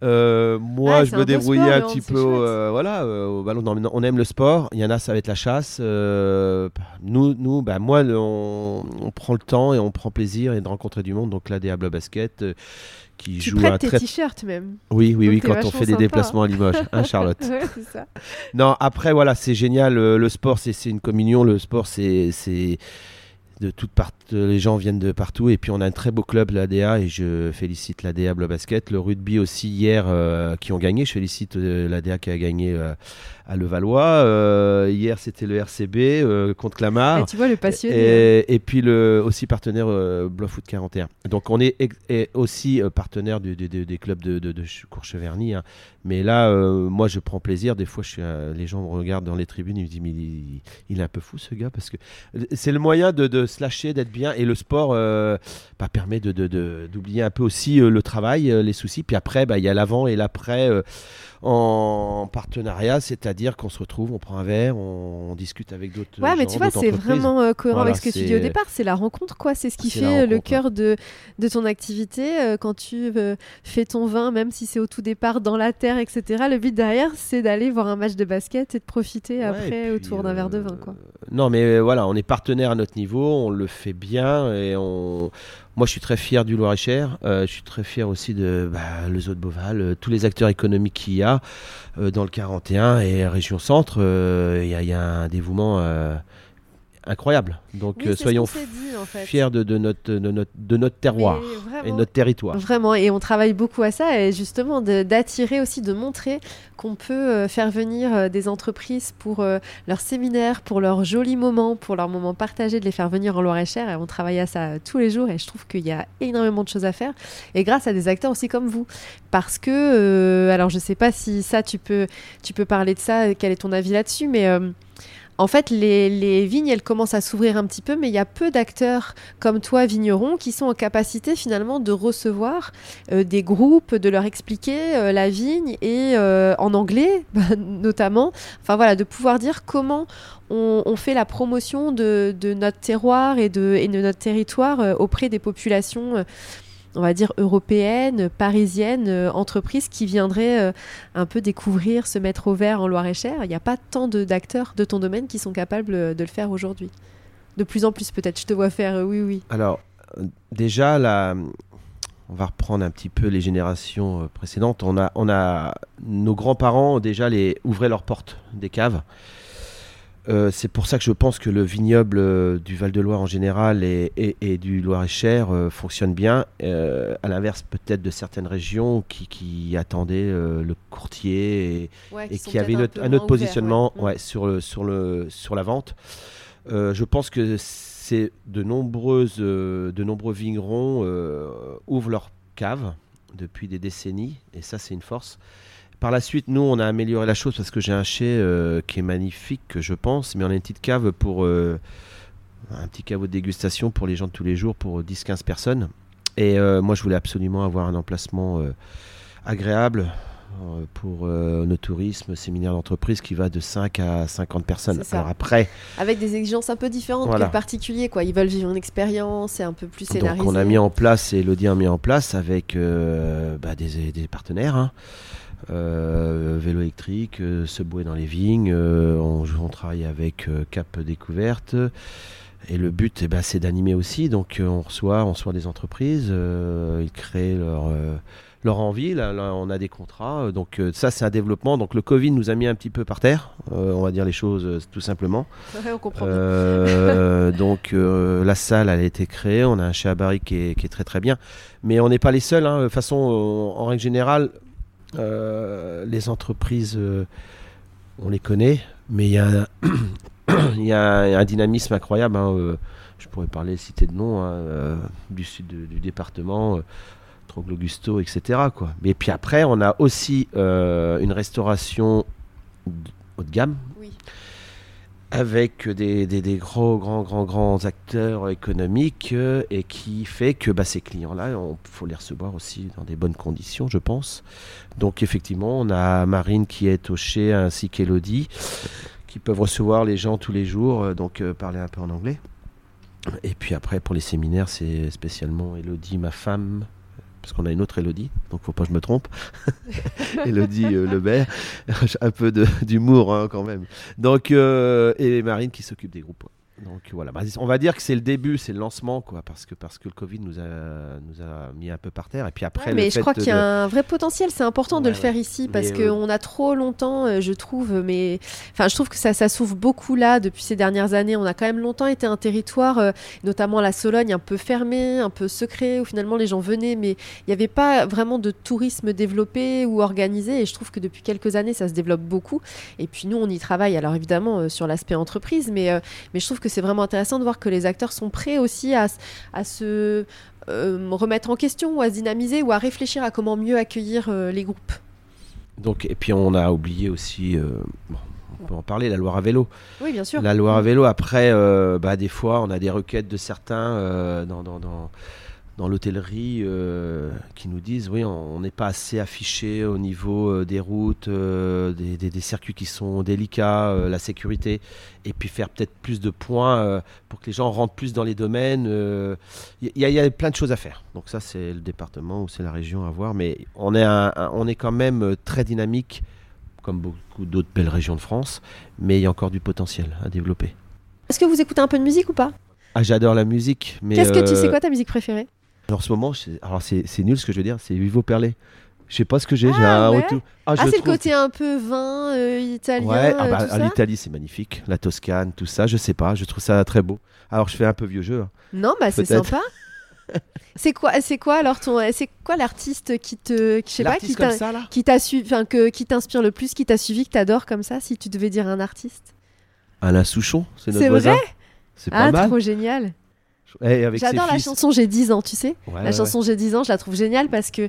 moi, ah, je me débrouillais un petit peu, voilà, au ballon. on aime le sport. Il y en a, ça va être la chasse. nous, nous, bah, moi, on, prend le temps et on prend plaisir et de rencontrer du monde. Donc là, Diable Basket, qui tu joue prêtes tes t-shirts même. Oui, oui, oui, quand on fait des déplacements à Limoges, hein, Charlotte. ouais, ça. Non, après voilà, c'est génial. Le, le sport, c'est une communion. Le sport, c'est de toutes parts, les gens viennent de partout et puis on a un très beau club l'ADA et je félicite l'ADA Bleu Basket, le rugby aussi hier euh, qui ont gagné, je félicite euh, l'ADA qui a gagné euh, à Levallois, hier c'était le RCB contre Clamart. Et tu vois le passionné. Et, puis le aussi partenaire Blois Foot 41. Donc on est, aussi partenaire des clubs de, de, de Courcheverny, hein. mais là moi je prends plaisir, des fois je suis, les gens me regardent dans les tribunes, ils me disent mais il, est un peu fou ce gars parce que c'est le moyen de se lâcher, d'être bien. Et le sport euh, bah, permet d'oublier de, un peu aussi euh, le travail, euh, les soucis. Puis après, bah, il y a l'avant et l'après en partenariat, c'est-à-dire qu'on se retrouve, on prend un verre, on, discute avec d'autres. Ouais, mais tu vois, c'est vraiment euh, cohérent avec ce que tu dis au départ. C'est la rencontre, quoi. C'est ce qui fait le cœur de, de ton activité. Euh, quand tu euh, fais ton vin, même si c'est au tout départ dans la terre, etc. Le but derrière, c'est d'aller voir un match de basket et de profiter après autour d'un verre de vin, quoi. Non, mais voilà, on est partenaire à notre niveau, on le fait bien et on moi, je suis très fier du Loir-et-Cher. Euh, je suis très fier aussi de bah, le Zoo de Beauval, euh, tous les acteurs économiques qu'il y a euh, dans le 41 et région centre. Il y, a un dévouement incroyable. Donc soyons fiers de, notre, de, notre, de notre terroir et notre territoire. Vraiment, et on travaille beaucoup à ça, et justement d'attirer aussi, de montrer qu'on peut euh, faire venir euh, des entreprises pour euh, leurs séminaires, pour leurs jolis moments, pour leurs moments partagés, de les faire venir en Loire-et-Cher. Et on travaille à ça tous les jours, et je trouve qu'il y a énormément de choses à faire, et grâce à des acteurs aussi comme vous. Parce que, alors je sais pas si ça, tu peux, tu peux parler de ça, quel est ton avis là-dessus, mais en fait, les, vignes, elles commencent à s'ouvrir un petit peu, mais il y a peu d'acteurs comme toi, vignerons, qui sont en capacité finalement de recevoir euh, des groupes, de leur expliquer euh, la vigne et euh, en anglais notamment. Enfin voilà, de pouvoir dire comment on, fait la promotion de, notre terroir et et de notre territoire auprès des populations on va dire, européenne, parisienne, euh, entreprise qui viendrait euh, un peu découvrir, se mettre au vert en Loire-et-Cher. Il n'y a pas tant d'acteurs de, ton domaine qui sont capables euh, de le faire aujourd'hui. De plus en plus peut-être, je te vois faire oui, oui. Alors, déjà, là, on va reprendre un petit peu les générations précédentes. On a, on a nos grands-parents déjà les ouvraient leurs portes des caves. Euh, c'est pour ça que je pense que le vignoble euh, du Val-de-Loire en général et, du Loir-et-Cher euh, fonctionne bien, à l'inverse peut-être de certaines régions qui, attendaient le courtier et, qui, avaient un, autre positionnement sur, sur, le, sur la vente. je pense que c'est de, nombreuses, de nombreux vignerons ouvrent leur cave depuis des décennies, et ça c'est une force. Par la suite, nous, on a amélioré la chose parce que j'ai un chai euh, qui est magnifique, je pense, mais on a une petite cave pour. Euh, un petit caveau de dégustation pour les gens de tous les jours, pour 10-15 personnes. Et euh, moi, je voulais absolument avoir un emplacement agréable pour nos tourismes, séminaire d'entreprise qui va de 5 à 50 personnes. Alors après, avec des exigences un peu différentes que le particulier, quoi. Ils veulent vivre une expérience, c'est un peu plus scénarisé. Donc on a mis en place, et Elodie a mis en place avec bah, des, des, partenaires. Hein. Euh, vélo électrique, euh, se bouer dans les vignes. Euh, on, travaille avec Cap Découverte. Et le but, eh ben, c'est d'animer aussi. Donc, on reçoit, on reçoit des entreprises. ils créent leur, leur envie. Là, on a des contrats. Donc, ça, c'est un développement. Donc, le Covid nous a mis un petit peu par terre. on va dire les choses tout simplement. on comprend. donc, la salle, elle a été créée. On a un chez qui est, qui est très très bien. Mais on n'est pas les seuls. Hein. De toute façon, en règle générale, les entreprises, euh, on les connaît, mais il y, a un dynamisme incroyable. Hein, euh, je pourrais parler, citer de nom, hein, du sud du département. Troglogusto, etc. Mais puis après, on a aussi une restauration haut de gamme, avec des, gros, grands, grands, grands acteurs économiques euh, et qui fait que bah, ces clients-là, il faut les recevoir aussi dans des bonnes conditions, je pense. Donc effectivement, on a Marine qui est au chez ainsi qu'Elodie qui peuvent recevoir les gens tous les jours, euh, donc euh, parler un peu en anglais. Et puis après, pour les séminaires, c'est spécialement Elodie, ma femme, parce qu'on a une autre Elodie, donc faut pas que je me trompe. Elodie euh, Lebert, un peu d'humour hein, quand même. Donc, euh, et Marine qui s'occupe des groupes. Donc voilà, bah, on va dire que c'est le début, c'est le lancement, quoi, parce que, parce que le Covid nous a, nous a mis un peu par terre. Et puis après, mais je crois qu'il y a un vrai potentiel, c'est important de le faire ici, parce qu'on a trop longtemps, euh, je trouve, mais enfin, je trouve que ça, ça s'ouvre beaucoup là depuis ces dernières années. On a quand même longtemps été un territoire, euh, notamment la Sologne, un peu fermé, un peu secret, où finalement les gens venaient, mais il n'y avait pas vraiment de tourisme développé ou organisé. Et je trouve que depuis quelques années, ça se développe beaucoup. Et puis nous, on y travaille, alors évidemment, euh, sur l'aspect entreprise, mais, mais je trouve que c'est vraiment intéressant de voir que les acteurs sont prêts aussi à, à se euh, remettre en question ou à se dynamiser ou à réfléchir à comment mieux accueillir euh, les groupes. Donc, et puis on a oublié aussi, euh, on peut en parler, la Loire à vélo. Oui, bien sûr. La Loire à vélo, après, bah, des fois, on a des requêtes de certains dans, dans, dans l'hôtellerie euh, qui nous disent oui, on n'est pas assez affiché au niveau euh, des routes, euh, des, circuits qui sont délicats, la sécurité, et puis faire peut-être plus de points pour que les gens rentrent plus dans les domaines. Il y, a plein de choses à faire. Donc ça, c'est le département ou c'est la région à voir, mais on est, on est quand même très dynamique, comme beaucoup d'autres belles régions de France, mais il y a encore du potentiel à développer. Est-ce que vous écoutez un peu de musique ou pas? Ah, j'adore la musique. Mais Qu'est-ce que tu sais quoi ta musique préférée? En ce moment, alors c'est nul ce que je veux dire, c'est Vivo Perlé. Je sais pas ce que j'ai, j'ai ah, un retour. Ah, ah c'est le côté un peu vin euh, italien. Ouais, ah, bah, l'Italie c'est magnifique, la Toscane, tout ça, je sais pas, je trouve ça très beau. Alors je fais un peu vieux jeu. Hein. Non, bah c'est sympa. c'est quoi, c'est quoi alors ton, c'est quoi l'artiste qui te, je sais pas, qui t'a, suivi, enfin que qui t'inspire le plus, qui t'a suivi, que t'adores comme ça, si tu devais dire un artiste? Alain Souchon, c'est notre voisin. C'est vrai? C'est pas ah, trop génial. J'adore la chanson J'ai 10 ans, tu sais. la chanson J'ai 10 ans, je la trouve géniale parce que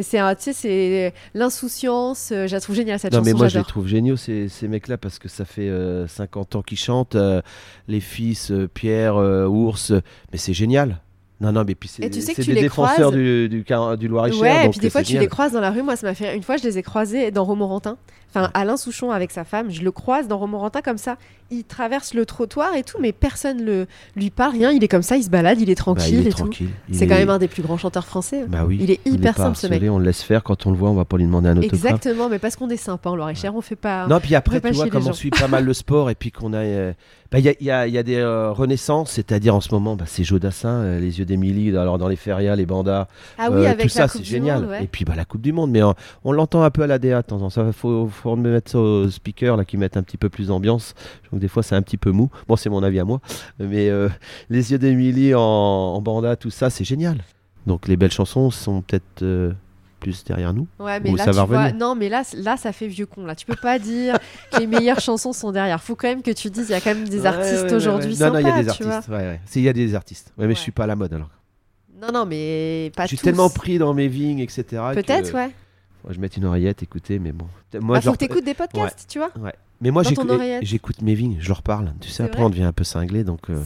c'est c'est l'insouciance. Euh, je la trouve géniale cette non, chanson. mais moi je les trouve géniaux ces, ces mecs-là parce que ça fait 50 euh, ans qu'ils chantent. Euh, les fils Pierre, Ours, mais c'est génial. Non, non, mais puis c'est des défenseurs du, du, du Loir-et-Cher. Ouais, et puis des fois tu les croises dans la rue. Moi, ça m'a fait. Une fois, je les ai croisés dans Romorantin. Enfin, Alain Souchon avec sa femme, je le croise dans Romorantin comme ça. Il traverse le trottoir et tout, mais personne ne lui parle, rien. Il est comme ça, il se balade, il est tranquille. Bah, tranquille. C'est quand même un des plus grands chanteurs français. Bah oui. Il est hyper simple ce mec. On le laisse faire quand on le voit, on va pas lui demander un autographe. Exactement, mais parce qu'on est sympa en Loire-et-Cher, on fait pas. Non, puis après, tu vois, comme on suit pas mal le sport et puis qu'on a. Euh, bah, il y, a, y, a, des euh, renaissances, c'est-à-dire en ce moment, bah, c'est Jodassin, euh, les yeux d'Émilie, alors dans les férias, les bandas, ah oui, avec tout ça, c'est génial. Et puis bah, la Coupe du Monde, mais on, l'entend un peu à la DA de temps en temps. Il faut, faut mettre ça aux speakers là, qui mettent un petit peu plus d'ambiance. Donc des fois, c'est un petit peu mou. Bon, c'est mon avis à moi. Mais euh, les yeux d'Emilie en, en, banda, tout ça, c'est génial. Donc les belles chansons sont peut-être euh, plus derrière nous. Ouais, mais là, ça va non, mais là, là, ça fait vieux con. Là, tu peux pas dire que les meilleures chansons sont derrière. Faut quand même que tu dises, il y a quand même des artistes aujourd'hui. Non, non, il y a des artistes. Il y a des artistes. Ouais, mais je suis pas à la mode alors. Non, non, mais pas Je suis tellement pris dans mes vignes, etc. Peut-être, ouais. Je vais mettre une oreillette, écouter, mais bon. Moi, bah, faut que t'écoutes des podcasts, tu vois. Ouais. Mais moi, j'écoute mes vignes, je leur parle. Tu sais, après, on devient un peu cinglé. Donc, euh,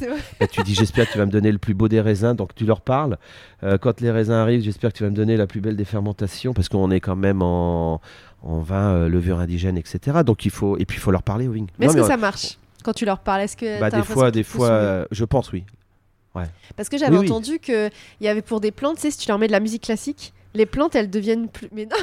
tu dis, j'espère que tu vas me donner le plus beau des raisins. Donc, tu leur parles. Euh, quand les raisins arrivent, j'espère que tu vas me donner la plus belle des fermentations. Parce qu'on est quand même en, en vin, euh, levure indigène, etc. Donc, il faut, et puis, il faut leur parler aux vignes. Mais est-ce que ça marche quand tu leur parles? Est-ce que bah, des fois, des fois, je pense, oui. Ouais. Parce que j'avais entendu qu'il y avait pour des plantes, tu sais, si tu leur mets de la musique classique, les plantes, elles deviennent plus. Mais non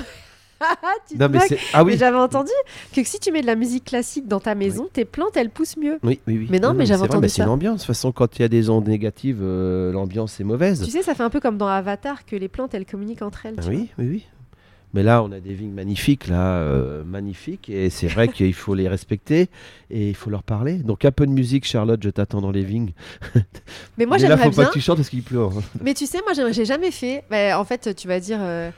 non, mais, ah oui. j'avais entendu que si tu mets de la musique classique dans ta maison, tes plantes elles poussent mieux. Oui, oui, oui. Mais non, mais j'avais entendu ça. C'est l'ambiance. De toute façon, quand il y a des ondes négatives, euh, l'ambiance est mauvaise. Tu sais, ça fait un peu comme dans Avatar que les plantes elles communiquent entre elles. oui, oui, oui. Mais là, on a des vignes magnifiques, là, euh, magnifiques, et c'est vrai qu'il faut les respecter et il faut leur parler. Donc un peu de musique, Charlotte, je t'attends dans les vignes. Mais moi, j'aimerais bien. Là, faut pas que tu chantes parce qu'il pleut. Mais tu sais, moi, j'ai jamais fait. Bah, en fait, tu vas dire. Euh,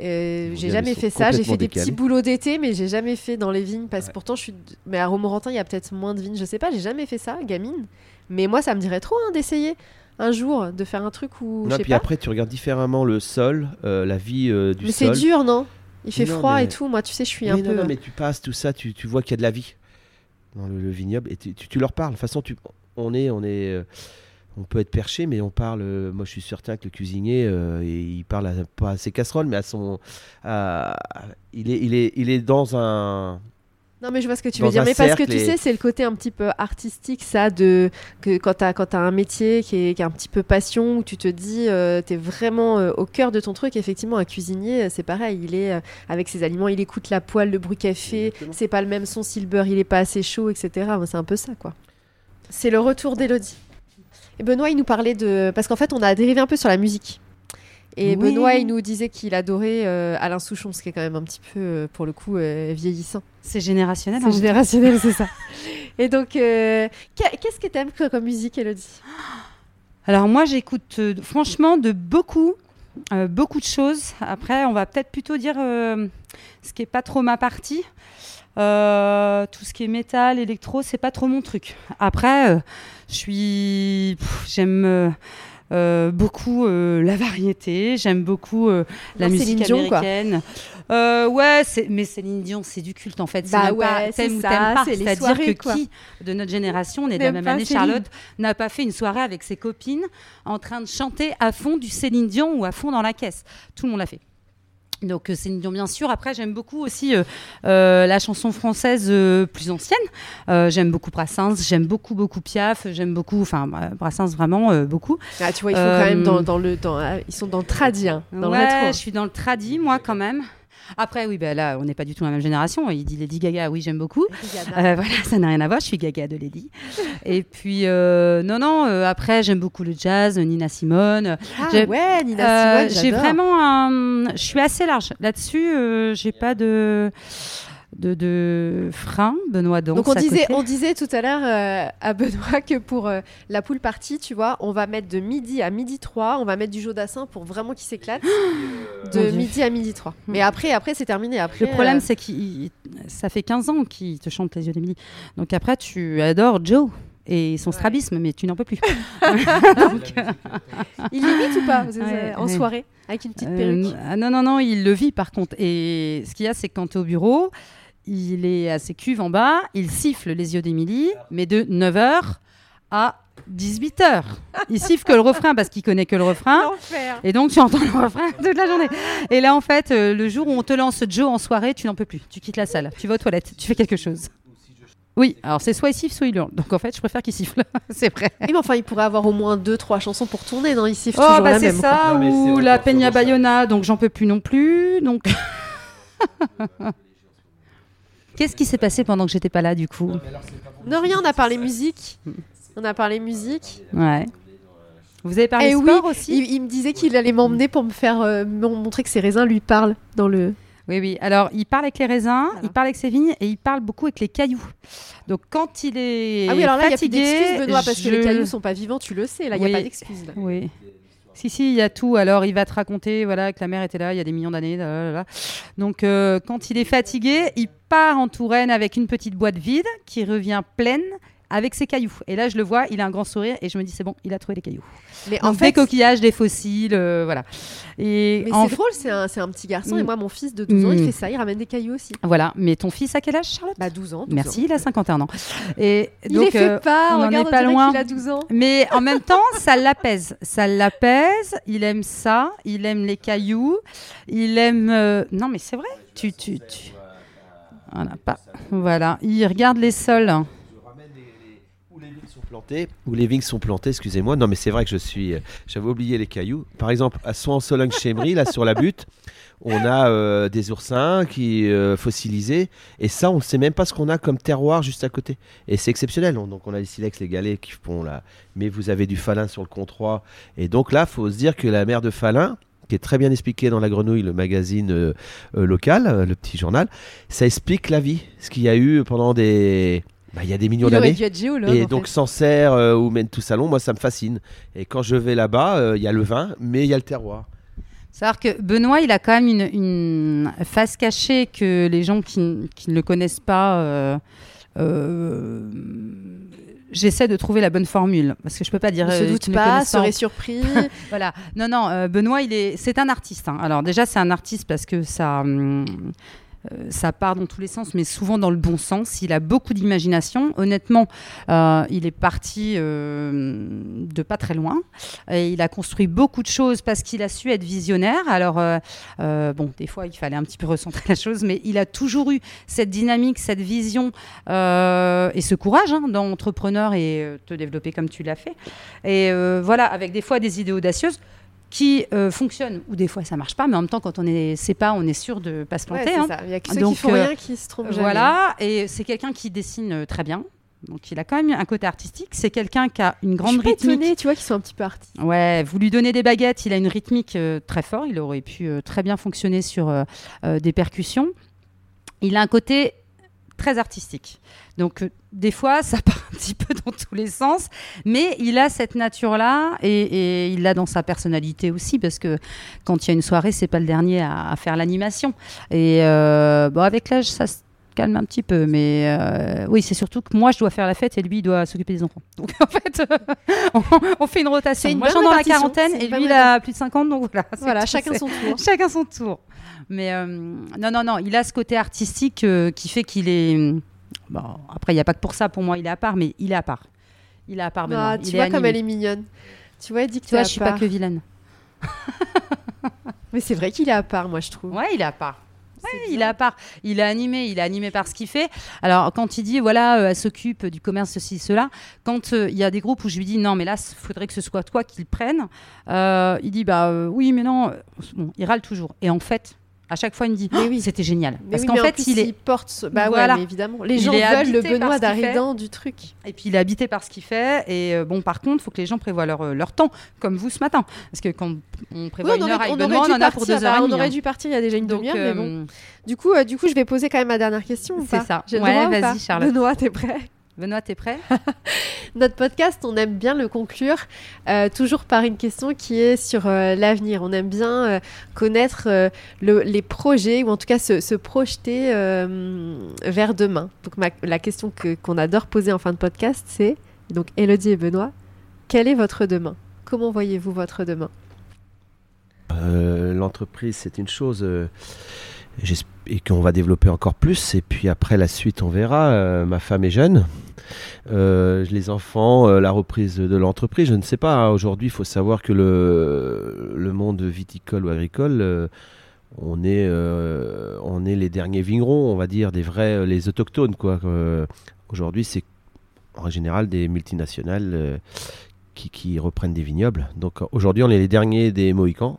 euh, j'ai jamais fait ça. J'ai fait des petits boulots d'été, mais j'ai jamais fait dans les vignes. Parce que pourtant, je suis. Mais à Romorantin, il y a peut-être moins de vignes. Je sais pas. J'ai jamais fait ça, gamine. Mais moi, ça me dirait trop hein, d'essayer un jour de faire un truc où. Non, puis après, tu regardes différemment le sol, euh, la vie euh, du sol. Mais c'est dur, non? Il fait froid et tout. Moi, tu sais, je suis un peu. Non, mais tu passes tout ça, tu, tu vois qu'il y a de la vie dans le, vignoble et tu, tu, leur parles. De toute façon, tu, on est, on est on peut être perché, mais on parle. Euh, moi, je suis certain que le cuisinier, euh, il parle pas à ses casseroles, mais à son. il, est, il, est, il est dans un. Non, mais je vois ce que tu veux dire. Mais parce que tu sais, c'est le côté un petit peu artistique, ça, de que quand tu as, as, un métier qui est, qui est, un petit peu passion, où tu te dis, euh, tu es vraiment au cœur de ton truc. Effectivement, un cuisinier, c'est pareil. Il est avec ses aliments, il écoute la poêle, le bruit café. C'est pas le même son si le beurre il est pas assez chaud, etc. C'est un peu ça, quoi. C'est le retour d'Elodie. Et Benoît, il nous parlait de. Parce qu'en fait, on a dérivé un peu sur la musique. Et Benoît, il nous disait qu'il adorait euh, Alain Souchon, ce qui est quand même un petit peu, euh, pour le coup, euh, vieillissant. C'est générationnel. C'est hein. générationnel, c'est ça. Et donc, qu'est-ce que tu aimes comme musique, Elodie? Alors, moi, j'écoute franchement de beaucoup, beaucoup de choses. Après, on va peut-être plutôt dire ce qui n'est pas trop ma partie. Euh, tout ce qui est métal, électro, c'est pas trop mon truc. Après, euh, je suis, j'aime beaucoup la variété, j'aime beaucoup la musique américaine. ouais, mais Céline Dion, c'est du culte en fait. Bah ouais, t'aimes ou t'aimes pas. C'est-à-dire que qui de notre génération, on est de la même année, Charlotte, n'a pas fait une soirée avec ses copines en train de chanter à fond du Céline Dion ou à fond dans la caisse. Tout le monde l'a fait. Donc c'est une bien sûr. Après j'aime beaucoup aussi euh, euh, la chanson française euh, plus ancienne. j'aime beaucoup Brassens, j'aime beaucoup beaucoup Piaf, j'aime beaucoup, enfin Brassens vraiment beaucoup. Ah, tu vois ils sont quand même dans, le, dans, ils sont dans le tradi, hein, dans ouais, je suis dans le tradi moi quand même. Après, oui, ben là, on n'est pas du tout la même génération. Il dit Lady Gaga, oui, j'aime beaucoup. Euh, voilà, ça n'a rien à voir. Je suis Gaga de Lady. Et puis, euh, non, non. Euh, après, j'aime beaucoup le jazz, Nina Simone. Ah ouais, Nina Simone. J'ai vraiment un. Je suis assez large là-dessus. j'ai pas de de, de frein, Benoît Donc, donc on disait, on disait tout à l'heure euh, à Benoît que pour euh, la poule partie, tu vois, on va mettre de midi à midi 3, on va mettre du Jodassin pour vraiment qu'il s'éclate. de midi à midi 3. Mais après, après c'est terminé. Après, Le problème, euh, c'est que ça fait 15 ans qu'il te chante les yeux d'Emilie. Donc après, tu adores Joe et son strabisme, mais tu n'en peux plus. il limite ou pas en soirée avec une petite perruque ah Non, non, non, il le vit par contre. Et ce qu'il y a, c'est que quand tu es au bureau, il est à ses cuves en bas, il siffle les yeux d'Émilie, mais de 9h à 18h. Il siffle que le refrain parce qu'il connaît que le refrain. Et donc tu entends le refrain toute la journée. Et là en fait, euh, le jour où on te lance Joe en soirée, tu n'en peux plus. Tu quittes la salle, tu vas aux toilettes, tu fais quelque chose. Oui, alors c'est soit il siffle, soit il hurle. Donc en fait, je préfère qu'il siffle. c'est vrai. mais enfin, il pourrait avoir au moins deux, trois chansons pour tourner, non? Il siffle oh, toujours bah la c'est ça, ou la Peña Bayona, donc j'en peux plus non plus. Donc. Qu'est-ce qui s'est passé pendant que j'étais pas là du coup Non, rien, on a parlé musique. On a parlé musique. Ouais. Vous avez parlé Et sport oui, aussi il, me disait qu'il allait m'emmener pour me faire euh, montrer que ses raisins lui parlent dans le. Oui, oui. Alors, il parle avec les raisins, il parle avec ses vignes et il parle beaucoup avec les cailloux. Donc, quand il est. Ah oui, alors là, il n'y a plus d'excuses, Benoît, parce que les cailloux sont pas vivants, tu le sais. Là, il n'y a pas d'excuses. Oui. Si, si, il y a tout. Alors, il va te raconter voilà, que la mère était là il y a des millions d'années. Donc, euh, quand il est fatigué, il part en Touraine avec une petite boîte vide qui revient pleine avec ses cailloux. Et là, je le vois, il a un grand sourire et je me dis, c'est bon, il a trouvé les cailloux. Mais en fait, des coquillages, des fossiles, euh, voilà. Et mais c'est drôle, c'est un, un, petit garçon et mm. moi, mon fils de 12 ans, il mm. fait ça, il ramène des cailloux aussi. Voilà, mais ton fils, à quel âge, Charlotte? Bah 12 ans. Merci, il a 51 ans. Et il les fait euh, pas, on regarde, est pas loin. Il a 12 ans. Mais en même temps, ça l'apaise. Ça l'apaise, il aime ça, il aime les cailloux, il aime... Euh, non, mais c'est vrai, tu... tu, tu... Voilà, pas... voilà, il regarde les sols où les vignes sont plantées, excusez-moi. Non, mais c'est vrai que je suis. Euh, j'avais oublié les cailloux. Par exemple, à Soin-Sologne-Chemery, là sur la butte, on a euh, des oursins qui euh, fossilisés. Et ça, on ne sait même pas ce qu'on a comme terroir juste à côté. Et c'est exceptionnel. Donc, on a les silex, les galets qui font là. Mais vous avez du falin sur le comptoir. Et donc là, faut se dire que la mer de falin, qui est très bien expliqué dans La Grenouille, le magazine local, le petit journal, ça explique la vie. Ce qu'il y a eu pendant des bah, il y a des millions d'années. Et donc Sancerre euh, ou tout Salon, moi ça me fascine. Et quand je vais là-bas, euh, il y a le vin, mais il y a le terroir. C'est-à-dire que Benoît, il a quand même une, face cachée que les gens qui, ne le connaissent pas. Euh, j'essaie de trouver la bonne formule parce que je peux pas dire. Ne se doute pas, serait surpris. voilà. Non, non. Benoît, il est, c'est un artiste. Hein. Alors déjà, c'est un artiste parce que ça, hum, euh, ça part dans tous les sens, mais souvent dans le bon sens. Il a beaucoup d'imagination. Honnêtement, euh, il est parti euh, de pas très loin. Et il a construit beaucoup de choses parce qu'il a su être visionnaire. Alors, bon, des fois, il fallait un petit peu recentrer la chose, mais il a toujours eu cette dynamique, cette vision et ce courage hein, d'entrepreneur et te développer comme tu l'as fait. Et voilà, avec des fois des idées audacieuses qui euh, fonctionne ou des fois ça marche pas mais en même temps quand on est sait pas on est sûr de pas se planter hein. il y a que ceux qui font rien qui se jamais voilà et c'est quelqu'un qui dessine euh, très bien donc il a quand même un côté artistique. C'est quelqu'un qui a une grande rythmique. tu vois, qui sont un petit peu artistiques. Ouais, vous lui donnez des baguettes, il a une rythmique euh, très fort. Il aurait pu très bien fonctionner sur des percussions. Il a un côté très artistique. Donc euh, des fois, ça part un petit peu dans tous les sens, mais il a cette nature-là et, il l'a dans sa personnalité aussi, parce que quand il y a une soirée, c'est pas le dernier à, faire l'animation. Et euh, bon, avec l'âge, ça calme un petit peu. Mais euh, oui, c'est surtout que moi, je dois faire la fête et lui, il doit s'occuper des enfants. Donc en fait, on, fait une rotation. moi, j'en dans la quarantaine et lui, il a plus de 50. Donc voilà. Voilà, chacun son tour. chacun son tour. Mais euh, non, non, non, il a ce côté artistique euh, qui fait qu'il est. Bon, après, il n'y a pas que pour ça, pour moi, il est à part, mais il est à part. Il est à part ah, tu vois comme elle est mignonne. Tu vois, elle dit que tu vois, je suis pas que vilaine. mais c'est vrai qu'il est à part, moi, je trouve. Ouais, il est à part il est à part. Il est animé, il est animé par ce qu'il fait. Alors, quand il dit, voilà, euh, elle s'occupe du commerce, ceci, cela, quand euh, il y a des groupes où je lui dis, non, mais là, il faudrait que ce soit toi qui le prenne, euh, il dit, bah oui, mais non. Bon, il râle toujours. Et en fait, à chaque fois, il me dit oui. c'était génial. Parce qu'en fait, il est. porte. Bah voilà. évidemment. Les gens veulent le Benoît d'Aridan du truc. Et puis, il est habité par ce qu'il fait. Et euh, bon, par contre, il faut que les gens prévoient leur, euh, leur temps, comme vous ce matin. Parce que quand on prévoit une heure avec Benoît, on en a pour deux heures. On aurait dû partir il y a déjà une demi-heure, mais bon. Euh, du coup, du coup, je vais poser quand même ma dernière question. C'est ça. Ouais, vas-y, Charlotte. Benoît, t'es prêt Benoît, t'es prêt Notre podcast, on aime bien le conclure euh, toujours par une question qui est sur euh, l'avenir. On aime bien euh, connaître les projets ou en tout cas se, projeter vers demain. Donc la question qu'on adore poser en fin de podcast, c'est donc Elodie et Benoît, quel est votre demain? Comment voyez-vous votre demain? L'entreprise, c'est une chose et qu'on va développer encore plus. Et puis après, la suite, on verra. Euh, ma femme est jeune. Euh, les enfants, euh, la reprise de l'entreprise, je ne sais pas. Aujourd'hui, il faut savoir que le, monde viticole ou agricole, on, est, les derniers vignerons, on va dire, des vrais, les autochtones. Aujourd'hui, c'est en général des multinationales qui, qui reprennent des vignobles. Donc aujourd'hui, on est les derniers des Mohicans.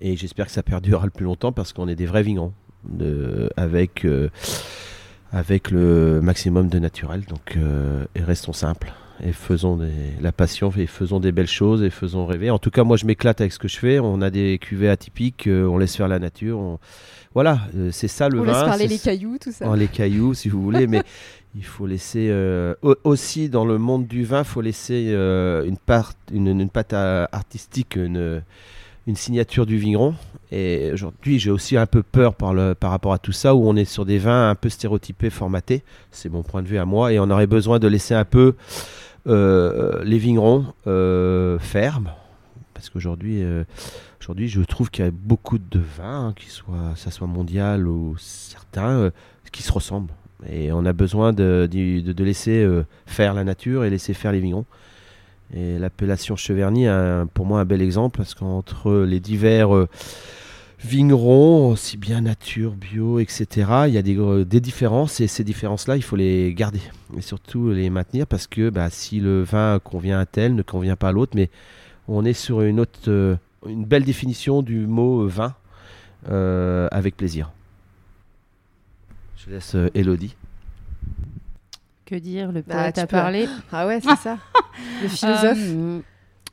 Et j'espère que ça perdurera le plus longtemps parce qu'on est des vrais vignerons avec, euh, avec le maximum de naturel. Donc, euh, et restons simples et faisons des, la passion et faisons des belles choses et faisons rêver. En tout cas, moi, je m'éclate avec ce que je fais. On a des cuvées atypiques, euh, on laisse faire la nature. Voilà, c'est ça le on vin. On laisse parler les cailloux, tout ça. Oh, les cailloux, si vous voulez, mais il faut laisser aussi dans le monde du vin, il faut laisser une part, une, une patte artistique, une une signature du vigneron. Et aujourd'hui, j'ai aussi un peu peur par, le, par rapport à tout ça, où on est sur des vins un peu stéréotypés, formatés. C'est mon point de vue à moi. Et on aurait besoin de laisser un peu euh, les vignerons euh, fermes. Parce qu'aujourd'hui, euh, aujourd'hui, je trouve qu'il y a beaucoup de vins, hein, qui soit, ça soit mondial ou certains, qui se ressemblent. Et on a besoin de, de, de laisser faire la nature et laisser faire les vignerons. Et l'appellation Cheverny est pour moi un bel exemple parce qu'entre les divers euh, vignerons, aussi bien nature, bio, etc., il y a des, euh, des différences et ces différences-là, il faut les garder et surtout les maintenir parce que bah, si le vin convient à tel, ne convient pas à l'autre, mais on est sur une, autre, euh, une belle définition du mot vin avec plaisir. Je laisse Elodie. Que dire Le bah, poète a parlé. Ah ouais, c'est ça. Le philosophe. Euh,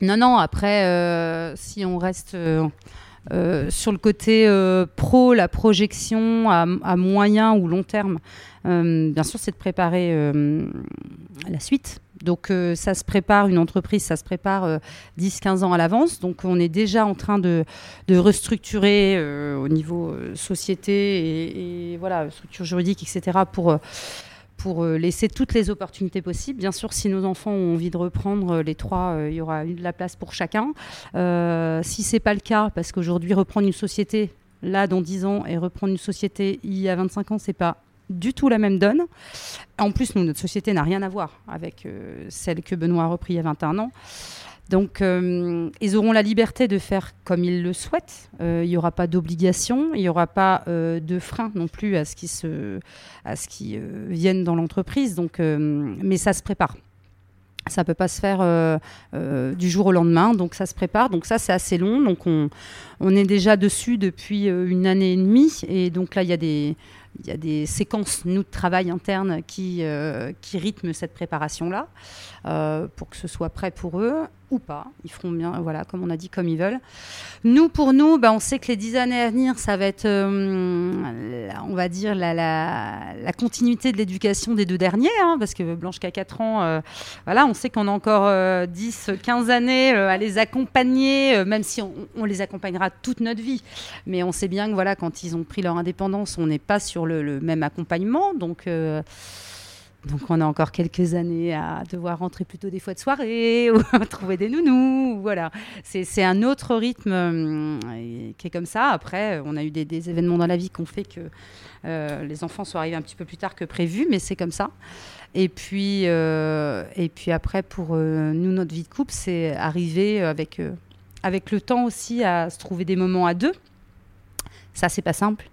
non, non, après, euh, si on reste euh, sur le côté pro, la projection à, moyen ou long terme, bien sûr, c'est de préparer la suite. Donc ça se prépare, une entreprise, ça se prépare 10-15 ans à l'avance. Donc on est déjà en train de, de restructurer au niveau société et, et, voilà, structure juridique, etc. pour pour euh, laisser toutes les opportunités possibles. Bien sûr, si nos enfants ont envie de reprendre euh, les trois, euh, il y aura de la place pour chacun. si c'est pas le cas, parce qu'aujourd'hui reprendre une société là dans 10 ans et reprendre une société il y a 25 ans, c'est pas du tout la même donne. En plus, notre société n'a rien à voir avec celle que Benoît a repris il y a 21 ans. Donc, euh, ils auront la liberté de faire comme ils le souhaitent. Euh, il n'y aura pas d'obligation, il n'y aura pas euh, de frein non plus à ce qui, se, à ce qui dans l'entreprise. Donc, mais ça se prépare. Ça peut pas se faire du jour au lendemain, donc ça se prépare. Donc ça, c'est assez long. Donc on, on, est déjà dessus depuis une année et demie, et donc là, il y a des y a des séquences, nous, de travail interne qui, qui rythment cette préparation-là pour que ce soit prêt pour eux ou pas. Ils feront bien, voilà, comme on a dit, comme ils veulent. Nous, pour nous, bah, on sait que les dix années à venir, ça va être, euh, on va dire, la, la, continuité de l'éducation des deux derniers, hein, parce que Blanche qui a 4 ans, euh, voilà, on sait qu'on a encore 10, euh, 15 années à les accompagner, même si on, les accompagnera toute notre vie. Mais on sait bien que voilà, quand ils ont pris leur indépendance, on n'est pas sur toujours le, même accompagnement. Donc, donc on a encore quelques années à devoir rentrer plutôt des fois de soirée ou trouver des nounous. Voilà, c'est un autre rythme euh, qui est comme ça. Après, on a eu des, événements dans la vie qui ont fait que euh, les enfants sont arrivés un petit peu plus tard que prévu, mais c'est comme ça. Et puis, euh, et puis après, pour nous, notre vie de couple, c'est arriver avec, avec le temps aussi à se trouver des moments à deux. Ça, c'est pas simple.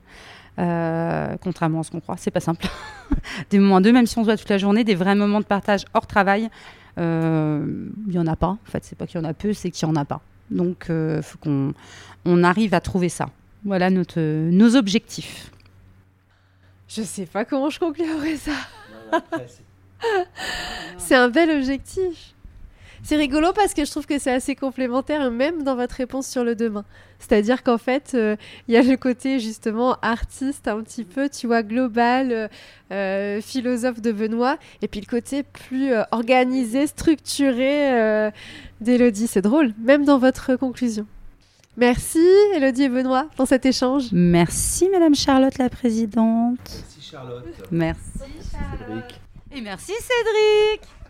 Euh, contrairement à ce qu'on croit, c'est pas simple. des moments deux, même si on se voit toute la journée, des vrais moments de partage hors travail, euh, il y en a pas. En fait, c'est pas qu'il y en a peu, c'est qu'il y en a pas. Donc, il euh, faut qu'on on arrive à trouver ça. Voilà notre, nos objectifs. Je sais pas comment je conclurai ça. c'est un bel objectif. C'est rigolo parce que je trouve que c'est assez complémentaire, même dans votre réponse sur le demain. C'est-à-dire qu'en fait, euh, il y a le côté justement artiste un petit peu, tu vois, global, euh, euh, philosophe de Benoît, et puis le côté plus organisé, structuré d'Elodie. C'est drôle, même dans votre conclusion. Merci Elodie et Benoît pour cet échange. Merci Madame Charlotte la présidente. Merci Charlotte. Merci Cédric. Et merci Cédric.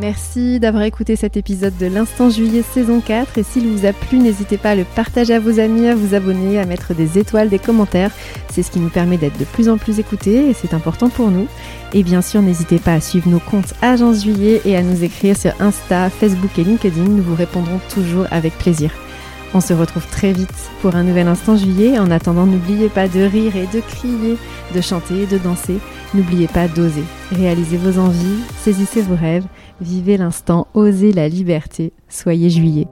Merci d'avoir écouté cet épisode de l'Instant Juillet saison 4 et s'il vous a plu, n'hésitez pas à le partager à vos amis, à vous abonner, à mettre des étoiles, des commentaires. C'est ce qui nous permet d'être de plus en plus écoutés et c'est important pour nous. Et bien sûr, n'hésitez pas à suivre nos comptes Agence Juillet et à nous écrire sur Insta, Facebook et LinkedIn. Nous vous répondrons toujours avec plaisir. On se retrouve très vite pour un nouvel instant juillet. En attendant, n'oubliez pas de rire et de crier, de chanter et de danser. N'oubliez pas d'oser. Réalisez vos envies, saisissez vos rêves, vivez l'instant, osez la liberté. Soyez juillet.